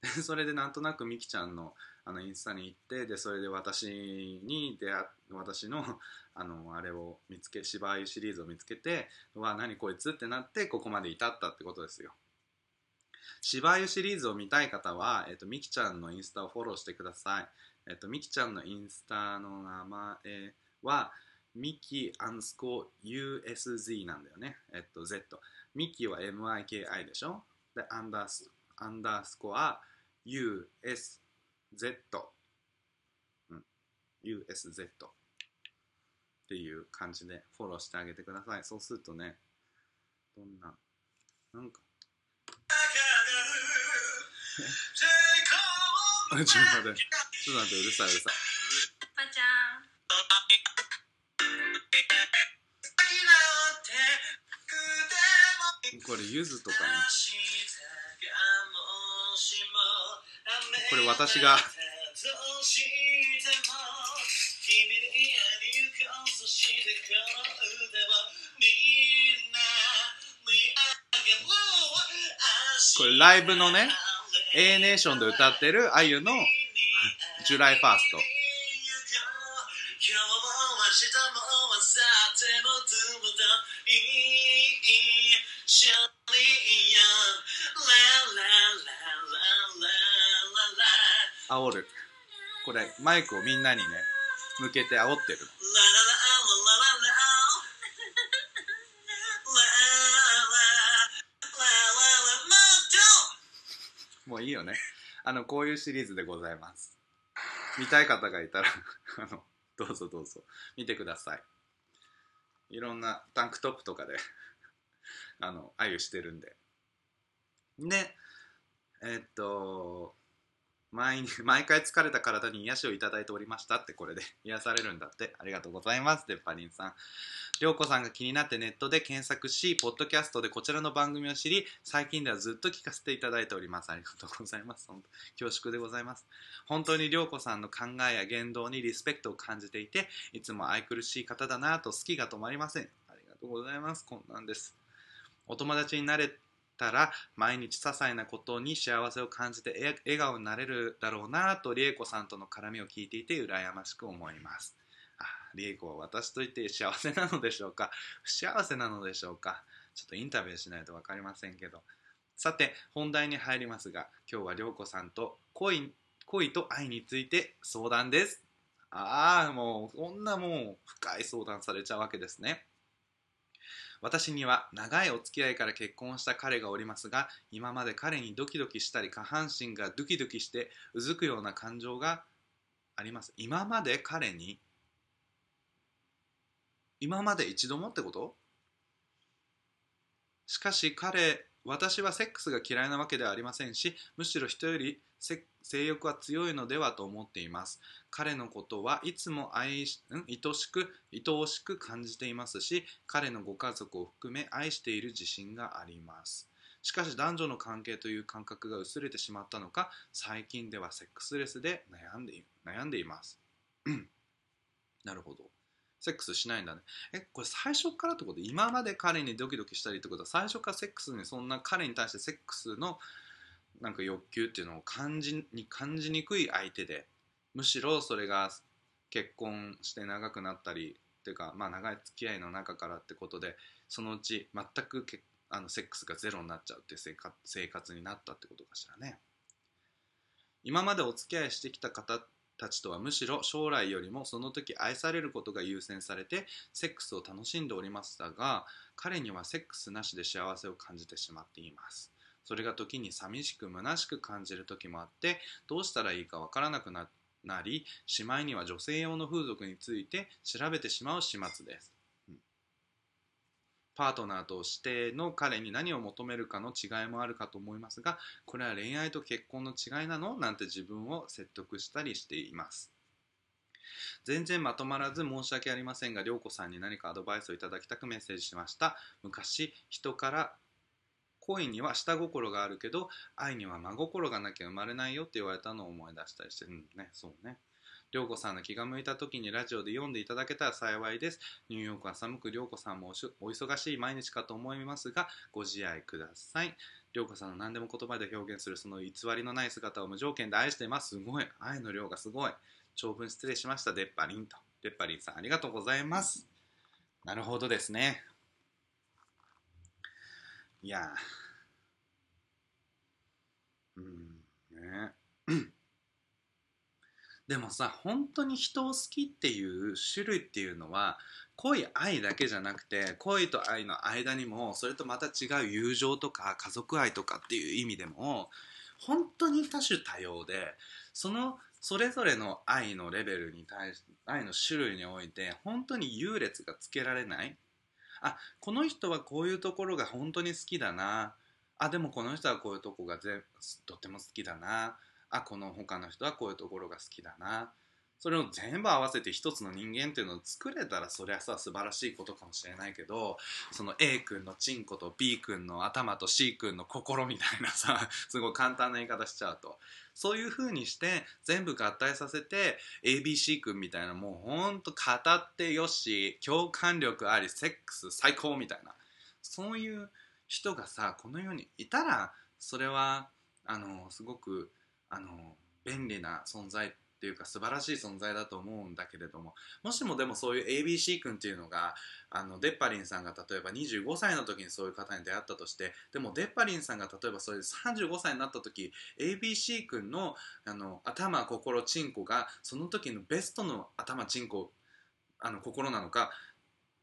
でそれでなんとなくみきちゃんのあのインスタに行ってでそれで私に出会私の [laughs] あのあれを見つけ芝居シリーズを見つけてうわ何こいつってなってここまで至ったってことですよ芝居シリーズを見たい方は、えっと、みきちゃんのインスタをフォローしてください。えっと、みきちゃんのインスタの名前は、ミキアンスコ USZ なんだよね。えっと、Z。ミキは MIKI でしょ？で、アンダースアンダースコア USZ。うん。USZ。っていう感じでフォローしてあげてください。そうするとね、どんな、なんか、[laughs] [laughs] ちょっと待って、ちょっと待って、うるさいうるさい。これ、ゆずとかね。これ私がこれライブのね A ネーションで歌ってるあゆの「ジュライファースト」煽る。これマイクをみんなにね向けて煽ってる。もういいよね。あのこういうシリーズでございます。見たい方がいたら [laughs] あのどうぞどうぞ。見てください。いろんなタンクトップとかで [laughs] あのあゆしてるんで。でえっと毎 [laughs] 毎回疲れた体に癒しをいただいておりましたってこれで [laughs] 癒されるんだって。ありがとうございます。デッパリンさん。りょうこさんが気になってネットで検索しポッドキャストでこちらの番組を知り最近ではずっと聞かせていただいております。ありがとうございます。本当恐縮でございます。本当にりょうこさんの考えや言動にリスペクトを感じていていつも愛くるしい方だなと好きが止まりません。ありがとうございます。こんなんです。お友達になれたら毎日些細なことに幸せを感じて笑顔になれるだろうなと理恵子さんとの絡みを聞いていて羨ましく思います。あ理恵子は私といて幸せなのでしょうか？不幸せなのでしょうか？ちょっとインタビューしないと分かりませんけど。さて本題に入りますが今日は涼子さんと恋恋と愛について相談です。ああもうこんなもう深い相談されちゃうわけですね。私には長いお付き合いから結婚した彼がおりますが今まで彼にドキドキしたり下半身がドキドキしてうずくような感情があります。今まで彼に今まで一度もってこと？しかし彼私はセックスが嫌いなわけではありませんしむしろ人より性欲は強いのではと思っています。彼のことはいつも愛し、ん、愛しく愛おしく感じていますし彼のご家族を含め愛している自信があります。しかし男女の関係という感覚が薄れてしまったのか最近ではセックスレスで悩んでいます。[coughs] なるほど。セックスしないんだね。えこれ最初からってこと？今まで彼にドキドキしたりってこと？は最初からセックスにそんな彼に対してセックスのなんか欲求っていうのを感じに感じにくい相手で。むしろそれが結婚して長くなったりっていうかまあ長い付き合いの中からってことでそのうち全くけあのセックスがゼロになっちゃうっていう生活生活になったってことかしらね。今までお付き合いしてきた方たちとはむしろ将来よりもその時愛されることが優先されてセックスを楽しんでおりましたが彼にはセックスなしで幸せを感じてしまっています。それが時に寂しく虚しく感じる時もあってどうしたらいいかわからなくなりしまいには女性用の風俗について調べてしまう始末です。パートナーとしての彼に何を求めるかの違いもあるかと思いますがこれは恋愛と結婚の違いなのなんて自分を説得したりしています。全然まとまらず申し訳ありませんが涼子さんに何かアドバイスをいただきたくメッセージしました。昔人から恋には下心があるけど愛には真心がなきゃ生まれないよって言われたのを思い出したりしてうんね。そうね。涼子さんの気が向いた時にラジオで読んでいただけたら幸いです。ニューヨークは寒く涼子さんもお忙しい毎日かと思いますがご自愛ください。涼子さんの何でも言葉で表現するその偽りのない姿を無条件で愛しています。すごい。愛の量がすごい。長文失礼しました。デッパリンと。デッパリンさんありがとうございます。なるほどですね。いやうん。ね。でもさ本当に人を好きっていう種類っていうのは恋愛だけじゃなくて恋と愛の間にもそれとまた違う友情とか家族愛とかっていう意味でも本当に多種多様でそのそれぞれの愛のレベルに対して愛の種類において本当に優劣がつけられない。あこの人はこういうところが本当に好きだな。あでもこの人はこういうとこがとても好きだな。あこの他の人はこういうところが好きだな。それを全部合わせて一つの人間っていうのを作れたらそりゃさ素晴らしいことかもしれないけどその A 君のチンコと B 君の頭と C 君の心みたいなさ [laughs] すごい簡単な言い方しちゃうと。そういう風にして全部合体させて ABC 君みたいなもうほんと語ってよし共感力ありセックス最高みたいな。そういう人がさこの世にいたらそれはあのすごくあの便利な存在っていうか素晴らしい存在だと思うんだけれどももしもでもそういう ABC 君っていうのがあのデッパリンさんが例えば25歳の時にそういう方に出会ったとしてでもデッパリンさんが例えばそういう35歳になった時 ABC 君のあの頭心チンコがその時のベストの頭チンコあの心なのか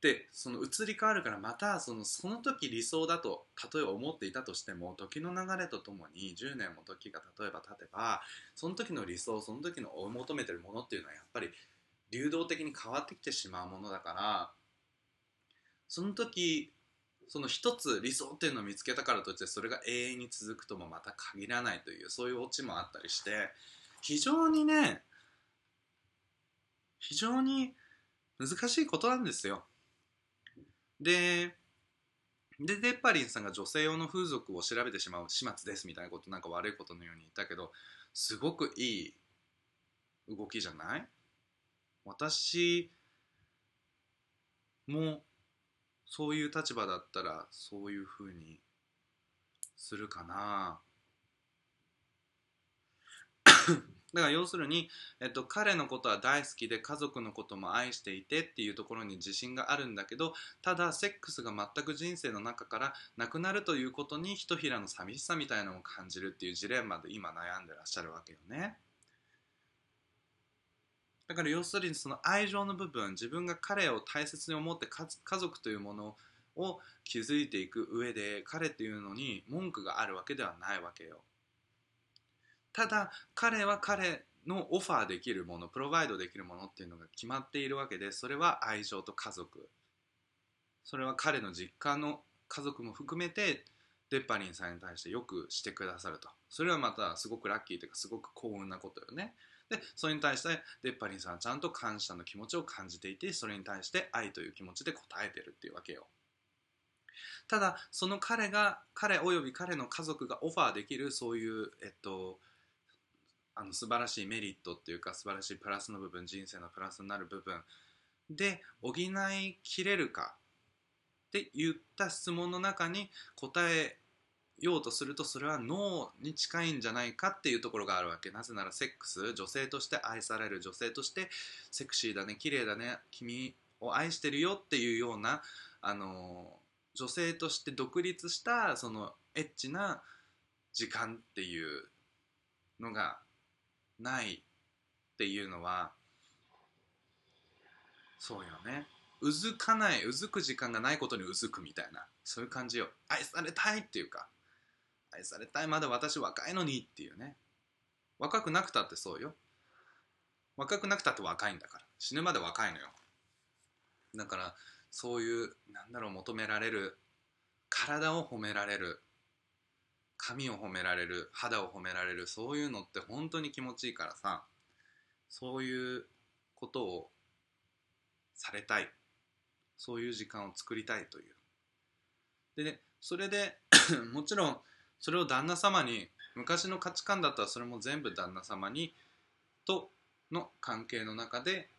でその移り変わるからまたそのその時理想だと例えば思っていたとしても時の流れとともに10年も時が例えば経てばその時の理想その時の追い求めてるものっていうのはやっぱり流動的に変わってきてしまうものだからその時その一つ理想っていうのを見つけたからといってそれが永遠に続くともまた限らないというそういうオチもあったりして非常にね非常に難しいことなんですよ。ででデッパリンさんが女性用の風俗を調べてしまう始末ですみたいなことなんか悪いことのように言ったけどすごくいい動きじゃない？私もそういう立場だったらそういうふうにするかな。だから要するに、えっと、彼のことは大好きで家族のことも愛していてっていうところに自信があるんだけどただセックスが全く人生の中からなくなるということにひとひらの寂しさみたいなのを感じるっていうジレンマで今悩んでらっしゃるわけよね。だから要するにその愛情の部分自分が彼を大切に思って家族というものを築いていく上で彼っていうのに文句があるわけではないわけよ。ただ彼は彼のオファーできるものプロバイドできるものっていうのが決まっているわけでそれは愛情と家族。それは彼の実家の家族も含めてデッパリンさんに対してよくしてくださると。それはまたすごくラッキーというかすごく幸運なことよね。でそれに対してデッパリンさんはちゃんと感謝の気持ちを感じていてそれに対して愛という気持ちで応えてるっていうわけよ。ただその彼が彼および彼の家族がオファーできるそういうえっとあの素晴らしいメリットっていうか素晴らしいプラスの部分人生のプラスになる部分で補いきれるかって言った質問の中に答えようとするとそれは脳に近いんじゃないかっていうところがあるわけ。なぜならセックス女性として愛される女性としてセクシーだね綺麗だね君を愛してるよっていうようなあの女性として独立したそのエッチな時間っていうのがないっていうのはそうよね。うずかないうずく時間がないことにうずくみたいな。そういう感じよ。愛されたいっていうか。愛されたいまだ私若いのにっていうね。若くなくたってそうよ。若くなくたって若いんだから。死ぬまで若いのよ。だからそういうなんだろう求められる体を褒められる髪を褒められる肌を褒められるそういうのって本当に気持ちいいからさそういうことをされたい。そういう時間を作りたいという。でねそれで [coughs] もちろんそれを旦那様に昔の価値観だったらそれも全部旦那様にとの関係の中で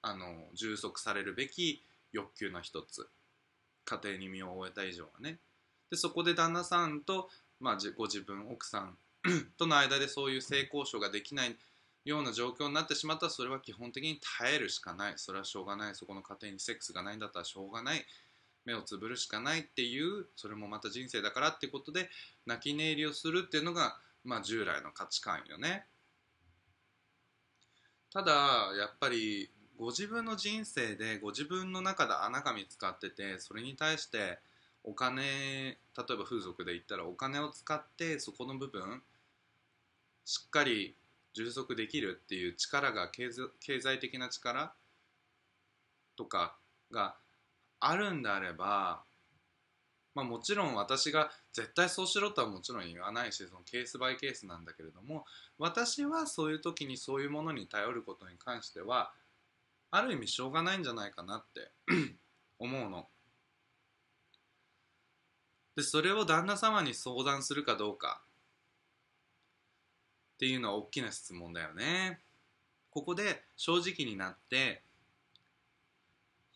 あの充足されるべき欲求の一つ。家庭に身を終えた以上はね。でそこで旦那さんと、まあ、ご自分奥さん [coughs] との間でそういう性交渉ができないような状況になってしまったらそれは基本的に耐えるしかない。それはしょうがない。そこの家庭にセックスがないんだったらしょうがない。目をつぶるしかないっていうそれもまた人生だからっていうことで泣き寝入りをするっていうのが、まあ、従来の価値観よね。ただやっぱりご自分の人生でご自分の中で穴が見つかっててそれに対してお金例えば風俗で言ったらお金を使ってそこの部分しっかり充足できるっていう力が経済的な力とかがあるんであれば、まあ、もちろん私が絶対そうしろとはもちろん言わないしそのケースバイケースなんだけれども私はそういう時にそういうものに頼ることに関してはある意味しょうがないんじゃないかなって [clears throat] 思うの。でそれを旦那様に相談するかどうか。っていうのは大きな質問だよね。ここで正直になって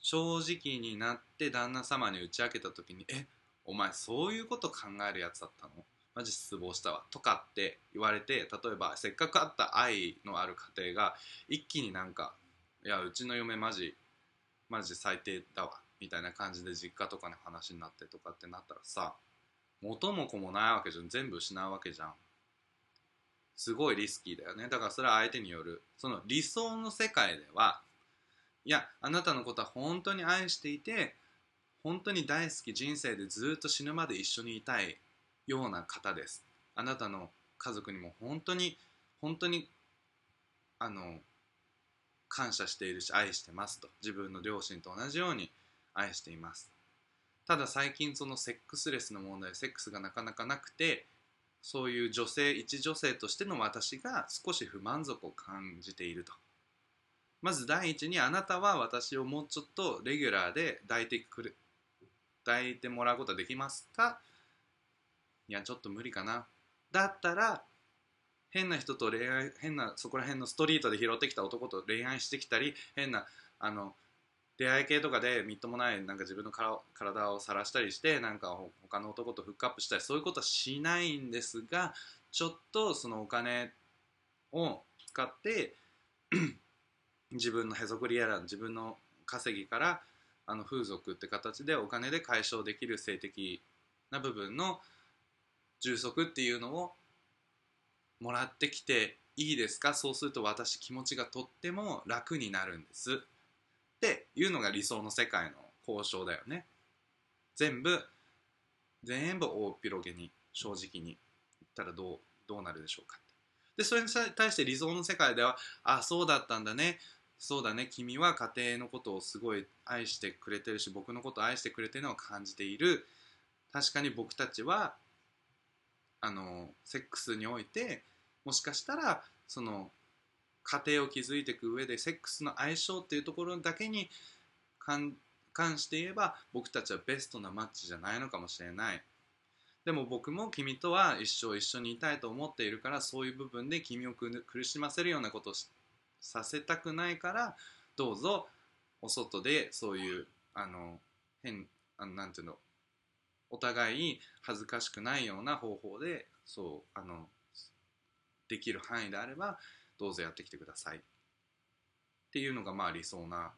正直になって旦那様に打ち明けた時に「えお前そういうこと考えるやつだったの？マジ失望したわ」とかって言われて例えばせっかくあった愛のある家庭が一気になんか「いやうちの嫁マジマジ最低だわ」みたいな感じで実家とかの話になってとかってなったらさ元も子もないわけじゃん。全部失うわけじゃん。すごいリスキーだよね。だからそれは相手による。その理想の世界ではいやあなたのことは本当に愛していて本当に大好き人生でずっと死ぬまで一緒にいたいような方です。あなたの家族にも本当に本当にあの感謝しているし愛してますと。自分の両親と同じように愛しています。ただ最近そのセックスレスの問題セックスがなかなかなくてそういう女性一女性としての私が少し不満足を感じていると。まず第一にあなたは私をもうちょっとレギュラーで抱いてくれ抱いてもらうことはできますか？いやちょっと無理かな。だったら変な人と恋愛変なそこら辺のストリートで拾ってきた男と恋愛してきたり変なあの出会い系とかでみっともないなんか自分の体を晒したりしてなんか他の男とフックアップしたりそういうことはしないんですがちょっとそのお金を使って [coughs] 自分のへそくりやら自分の稼ぎからあの風俗って形でお金で解消できる性的な部分の充足っていうのをもらってきていいですか？そうすると私気持ちがとっても楽になるんです。っていうのが理想の世界の交渉だよね。全部全部大広げに正直に言ったらどうどうなるでしょうかでそれに対して理想の世界ではあそうだったんだね。そうだね。君は家庭のことをすごい愛してくれてるし僕のことを愛してくれてるのを感じている。確かに僕たちはあのセックスにおいてもしかしたらその家庭を築いていく上でセックスの相性っていうところだけに関して言えば僕たちはベストなマッチじゃないのかもしれない。でも僕も君とは一生一緒にいたいと思っているからそういう部分で君を苦しませるようなことをさせたくないからどうぞお外でそういうあの変あのなんていうのお互い恥ずかしくないような方法でそうあのできる範囲であればどうぞやってきてください。っていうのがまあ理想な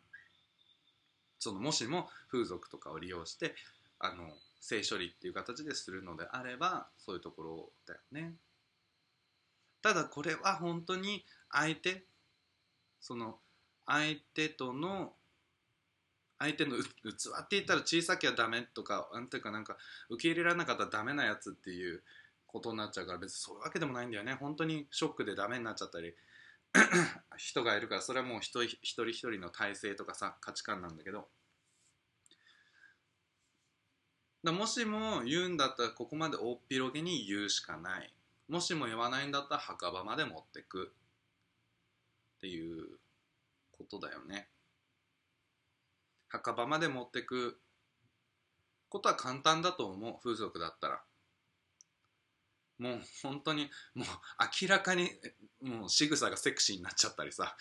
そのもしも風俗とかを利用してあの性処理っていう形でするのであればそういうところだよね。ただこれは本当に相手その相手との相手の器って言ったら小さきゃダメとかなんていうかなんか受け入れられなかったらダメなやつっていうことになっちゃうから別にそういうわけでもないんだよね。本当にショックでダメになっちゃったり [clears throat] 人がいるからそれはもう一人一人一人の体制とかさ価値観なんだけど。だもしも言うんだったらここまで大っ広げに言うしかない。もしも言わないんだったら墓場まで持ってく。っていうことだよね。墓場まで持ってくことは簡単だと思う。風俗だったら。もう本当にもう明らかにもう仕草がセクシーになっちゃったりさ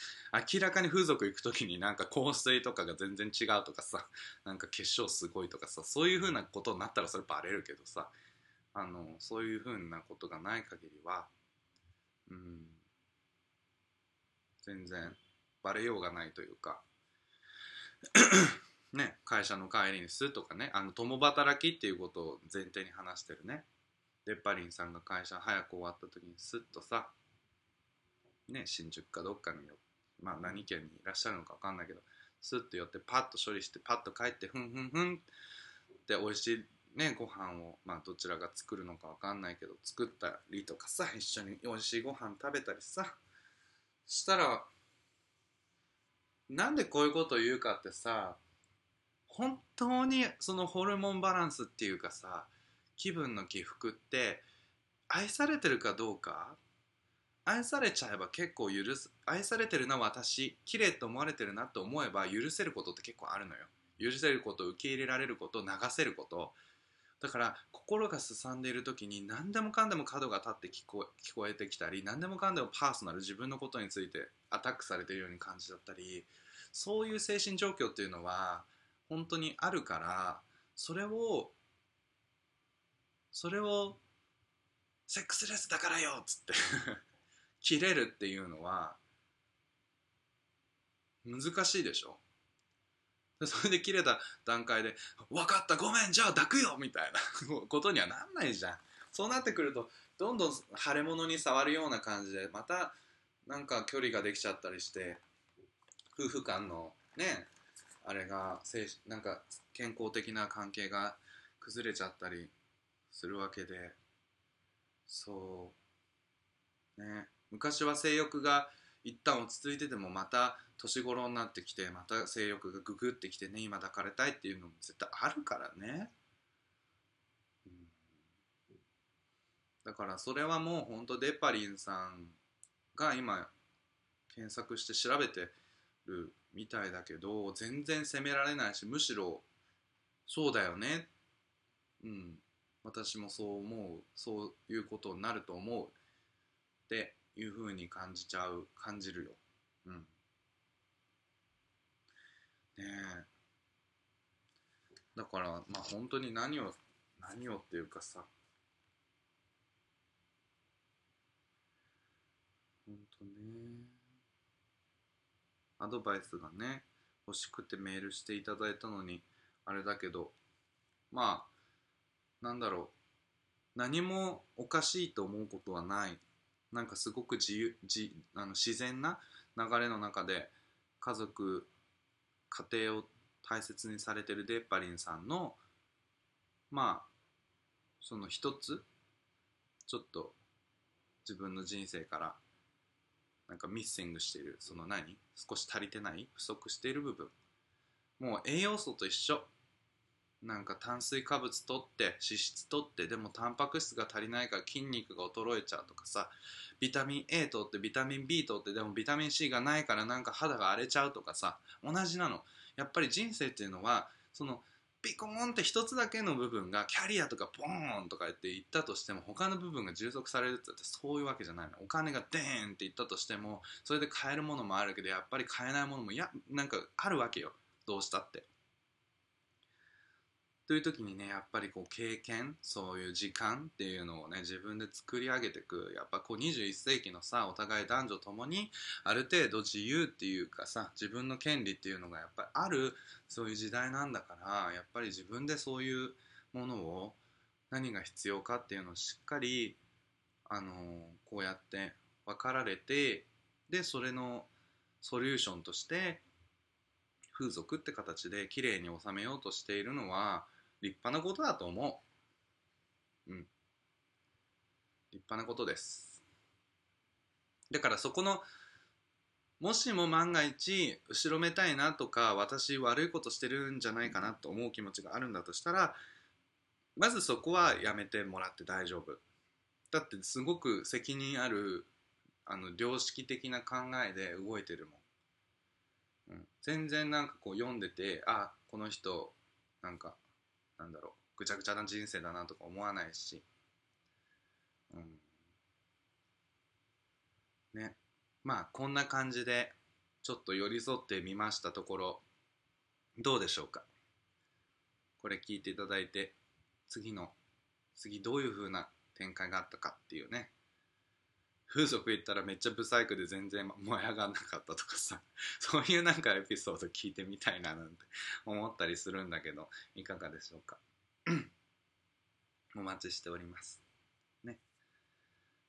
明らかに風俗行く時になんか香水とかが全然違うとかさなんか化粧すごいとかさそういう風なことになったらそれバレるけどさあのそういう風なことがない限りはうん全然バレようがないというかね会社の帰りにするとかねあの共働きっていうことを前提に話してるね。でパリンさんが会社早く終わった時にスッとさね新宿かどっかによまあ何県にいらっしゃるのか分かんないけどスッと寄ってパッと処理してパッと帰ってふんふんふんって美味しいねご飯をまあどちらが作るのか分かんないけど作ったりとかさ一緒に美味しいご飯食べたりさしたらなんでこういうこと言うかってさ本当にそのホルモンバランスっていうかさ気分の起伏って愛されてるかどうか愛されちゃえば結構許す愛されてるな私綺麗と思われてるなと思えば許せることって結構あるのよ。許せること受け入れられること流せること。だから心がすさんでいる時に何でもかんでも角が立って聞こ聞こえてきたり何でもかんでもパーソナル自分のことについてアタックされているように感じだったりそういう精神状況っていうのは本当にあるからそれをそれをセックスレスだからよっつって。[laughs] 切れるっていうのは難しいでしょ。それで切れた段階で「分かったごめんじゃあ抱くよ」みたいな。[laughs] ことにはなんないじゃん。そうなってくるとどんどん腫れ物に触るような感じでまたなんか距離ができちゃったりして夫婦間のねあれがなんか健康的な関係が崩れちゃったりするわけでそう。ね。昔は性欲が一旦落ち着いててもまた年頃になってきてまた性欲がググってきてね今抱かれたいっていうのも絶対あるからね、うん、だからそれはもうほんとデパリンさんが今検索して調べてるみたいだけど全然責められないしむしろそうだよね。うん。私もそう思うそういうことになると思うっていうふうに感じちゃう感じるよ。うん。ねえ。だからまあ本当に何を何をっていうかさ。本当ね。アドバイスがね欲しくてメールしていただいたのにあれだけど。まあなんだろう。何もおかしいと思うことはない。なんかすごく自由自あの自然な流れの中で家族家庭を大切にされてるデッパリンさんのまあその一つちょっと自分の人生からなんかミッシングしているその何？少し足りてない？不足している部分。もう栄養素と一緒。なんか炭水化物取って脂質取ってでもタンパク質が足りないから筋肉が衰えちゃうとかさビタミン A 取ってビタミン B 取ってでもビタミン C がないからなんか肌が荒れちゃうとかさ同じなの。やっぱり人生っていうのはそのピコーンって一つだけの部分がキャリアとかポーンとか言って言ったとしても他の部分が充足されるってってそういうわけじゃないの。お金がデーンって言ったとしてもそれで買えるものもあるけどやっぱり買えないものもいやなんかあるわけよ。どうしたって。という時にねやっぱりこう経験そういう時間っていうのをね自分で作り上げていくやっぱこう21世紀のさお互い男女ともにある程度自由っていうかさ自分の権利っていうのがやっぱりあるそういう時代なんだからやっぱり自分でそういうものを何が必要かっていうのをしっかりあのこうやって分かられてでそれのソリューションとして風俗って形で綺麗に収めようとしているのは立派なことだと思う。うん。立派なことです。だからそこの、もしも万が一、後ろめたいなとか、私悪いことしてるんじゃないかなと思う気持ちがあるんだとしたら、まずそこはやめてもらって大丈夫。だってすごく責任ある、あの、良識的な考えで動いてるもん。うん、全然なんかこう読んでて、あ、この人、なんかなんだろう。ぐちゃぐちゃな人生だなとか思わないし。うん。ね。まあこんな感じでちょっと寄り添ってみましたところどうでしょうか。これ聞いていただいて次の次どういう風な展開があったかっていうね。風俗行ったらめっちゃブサイクで全然燃え上がんなかったとかさ。[laughs] そういうなんかエピソード聞いてみたいななんて思ったりするんだけどいかがでしょうか？[coughs] お待ちしております。ね。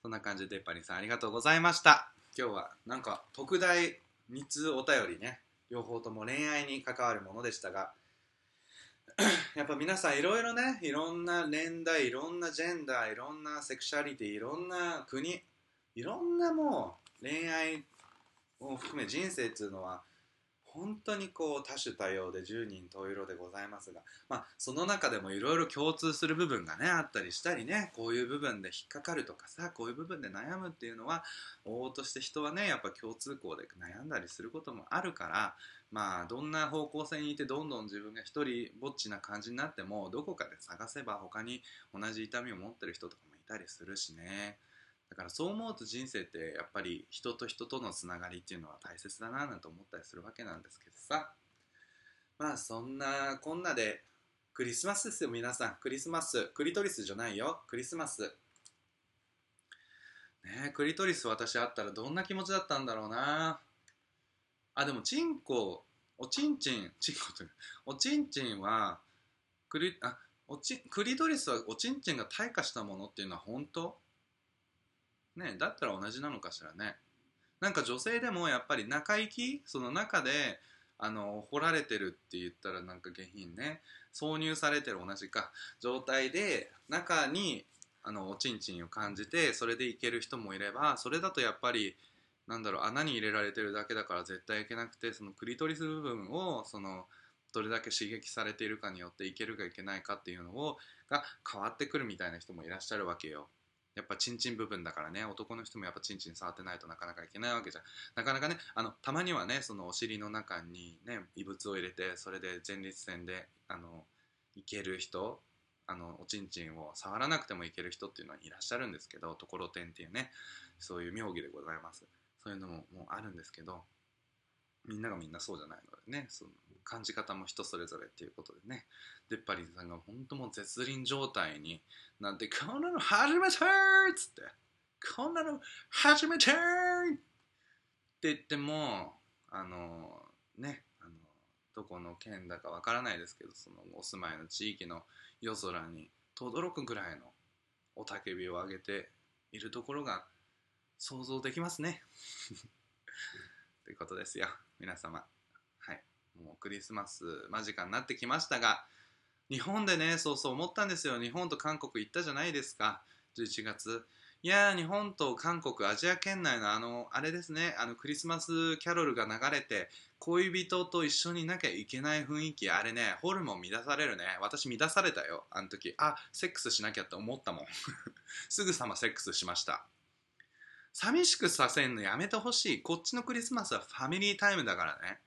そんな感じでパリンさんありがとうございました。今日はなんか特大3つお便りね。両方とも恋愛に関わるものでしたが [coughs] やっぱ皆さんいろいろねいろんな年代いろんなジェンダーいろんなセクシャリティいろんな国いろんなもう恋愛を含め人生っていうのは本当にこう多種多様で十人十色でございますが、まあ、その中でもいろいろ共通する部分がねあったりしたりねこういう部分で引っかかるとかさこういう部分で悩むっていうのは往々として人はねやっぱ共通項で悩んだりすることもあるからまあどんな方向性にいてどんどん自分が一人ぼっちな感じになってもどこかで探せば他に同じ痛みを持ってる人とかもいたりするしね。だからそう思うと人生ってやっぱり人と人とのつながりっていうのは大切だななんて思ったりするわけなんですけどさ。まあそんなこんなでクリスマスですよ皆さん。クリスマス。クリトリスじゃないよ。クリスマス。ねクリトリス私あったらどんな気持ちだったんだろうなあでもチンコおちんちん [laughs] チンコとおちんちんはクリあおちクリトリスはおちんちんが退化したものっていうのは本当？ねだったら同じなのかしらね。なんか女性でもやっぱり中行きその中であの掘られてるって言ったらなんか下品ね。挿入されてる同じか。状態で中にあのおちんちんを感じてそれでいける人もいればそれだとやっぱりなんだろう穴に入れられてるだけだから絶対いけなくてそのクリトリス部分をそのどれだけ刺激されているかによっていけるかいけないかっていうのをが変わってくるみたいな人もいらっしゃるわけよ。やっぱチンチン部分だからね。男の人もやっぱチンチン触ってないとなかなかいけないわけじゃん。なかなかねあのたまにはねそのお尻の中にね異物を入れてそれで前立腺であのいける人あのおちんちんを触らなくてもいける人っていうのはいらっしゃるんですけどところてんっていうねそういう妙義でございます。そういうのももうあるんですけどみんながみんなそうじゃないのでね。その感じ方も人それぞれっていうことでね。でっぱりさんが本当もう絶倫状態になってこんなの初めてっつって。こんなの初めてって言ってもあのねあのどこの県だかわからないですけどそのお住まいの地域の夜空に轟くぐらいの雄たけびを上げているところが想像できますね。ということですよ。皆様。はい。もうクリスマス間近になってきましたが日本でねそうそう思ったんですよ。日本と韓国行ったじゃないですか。11月。いやー日本と韓国アジア圏内のあのあれですね。あのクリスマスキャロルが流れて恋人と一緒にいなきゃいけない雰囲気。あれねホルモン乱されるね。私乱されたよ。あの時。あセックスしなきゃって思ったもん。[laughs] すぐさまセックスしました。寂しくさせんのやめてほしいこっちのクリスマスはファミリータイムだからね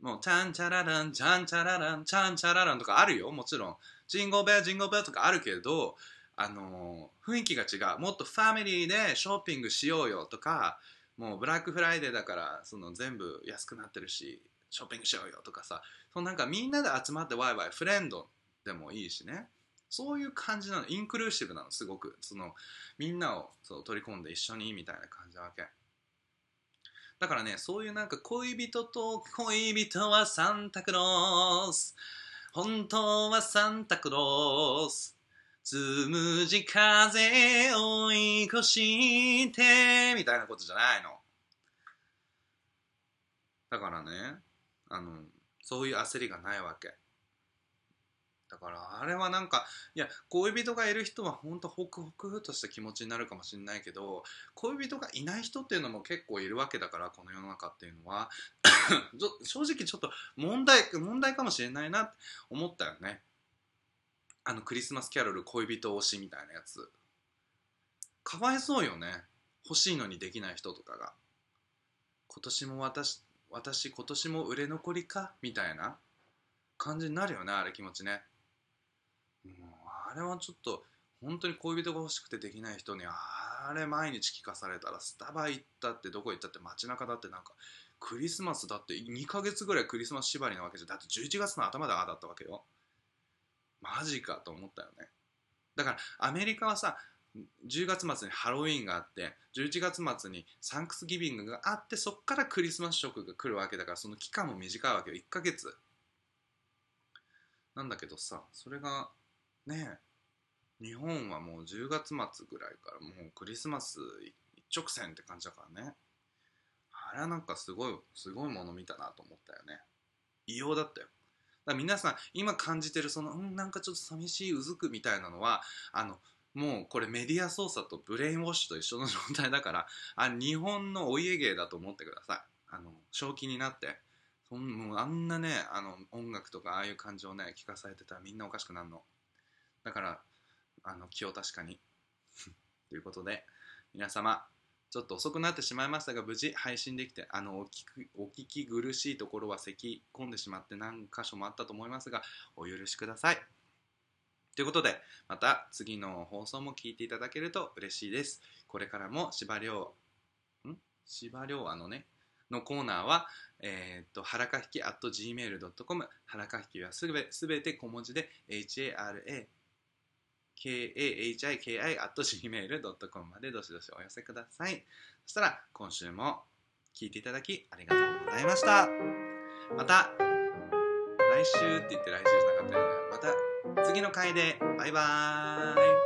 もう、チャンチャララン、チャンチャララン、チャンチャラランとかあるよ、もちろん。ジンゴベア、ジンゴベアとかあるけど、あのー、雰囲気が違う。もっとファミリーでショッピングしようよとか、もうブラックフライデーだから、その全部安くなってるし、ショッピングしようよとかさ、そのなんかみんなで集まってワイワイ、フレンドでもいいしね。そういう感じなの。インクルーシブなの、すごく。その、みんなをそう取り込んで一緒にみたいな感じなわけ。だからね、そういうなんか恋人と恋人はサンタクロース。本当はサンタクロース。つむじ風追い越して、みたいなことじゃないの。だからね、あの、そういう焦りがないわけ。だからあれはなんかいや恋人がいる人は本当ホクホクとした気持ちになるかもしれないけど恋人がいない人っていうのも結構いるわけだからこの世の中っていうのは。[coughs] 正直ちょっと問題問題かもしれないなって思ったよね。あのクリスマスキャロル恋人推しみたいなやつ。かわいそうよね。欲しいのにできない人とかが。今年も私私今年も売れ残りか？みたいな感じになるよねあれ気持ちね。れはちょっと本当に恋人が欲しくてできない人にあれ毎日聞かされたらスタバ行ったってどこ行ったって街中だってなんかクリスマスだって2ヶ月ぐらいクリスマス縛りなわけじゃだって11月の頭でああだったわけよ。マジかと思ったよね。だからアメリカはさ10月末にハロウィーンがあって11月末にサンクスギビングがあってそっからクリスマス食が来るわけだからその期間も短いわけよ。1ヶ月。なんだけどさそれがねえ日本はもう10月末ぐらいからもうクリスマス一直線って感じだからね。あれはなんかすごいすごいもの見たなと思ったよね。異様だったよ。だから皆さん今感じてるそのうんなんかちょっと寂しいうずくみたいなのはあのもうこれメディア操作とブレインウォッシュと一緒の状態だからあ日本のお家芸だと思ってください。あの正気になって。そんもうあんなねあの音楽とかああいう感じをね聞かされてたらみんなおかしくなるの。だからあの気を確かに。[laughs] ということで皆様ちょっと遅くなってしまいましたが無事配信できてあのお聞きお聞き苦しいところは咳込んでしまって何箇所もあったと思いますがお許しください。ということでまた次の放送も聞いていただけると嬉しいです。これからも司馬遼ん？司馬遼あのねのコーナーは、えー、っと、はらかひき at gmail.com、はらかひきはすべすべて小文字で、hara kahiki.gmail.com までどしどしお寄せください。そしたら今週も聞いていただきありがとうございました。また来週って言って来週じゃなかったよね。また次の回でバイバーイ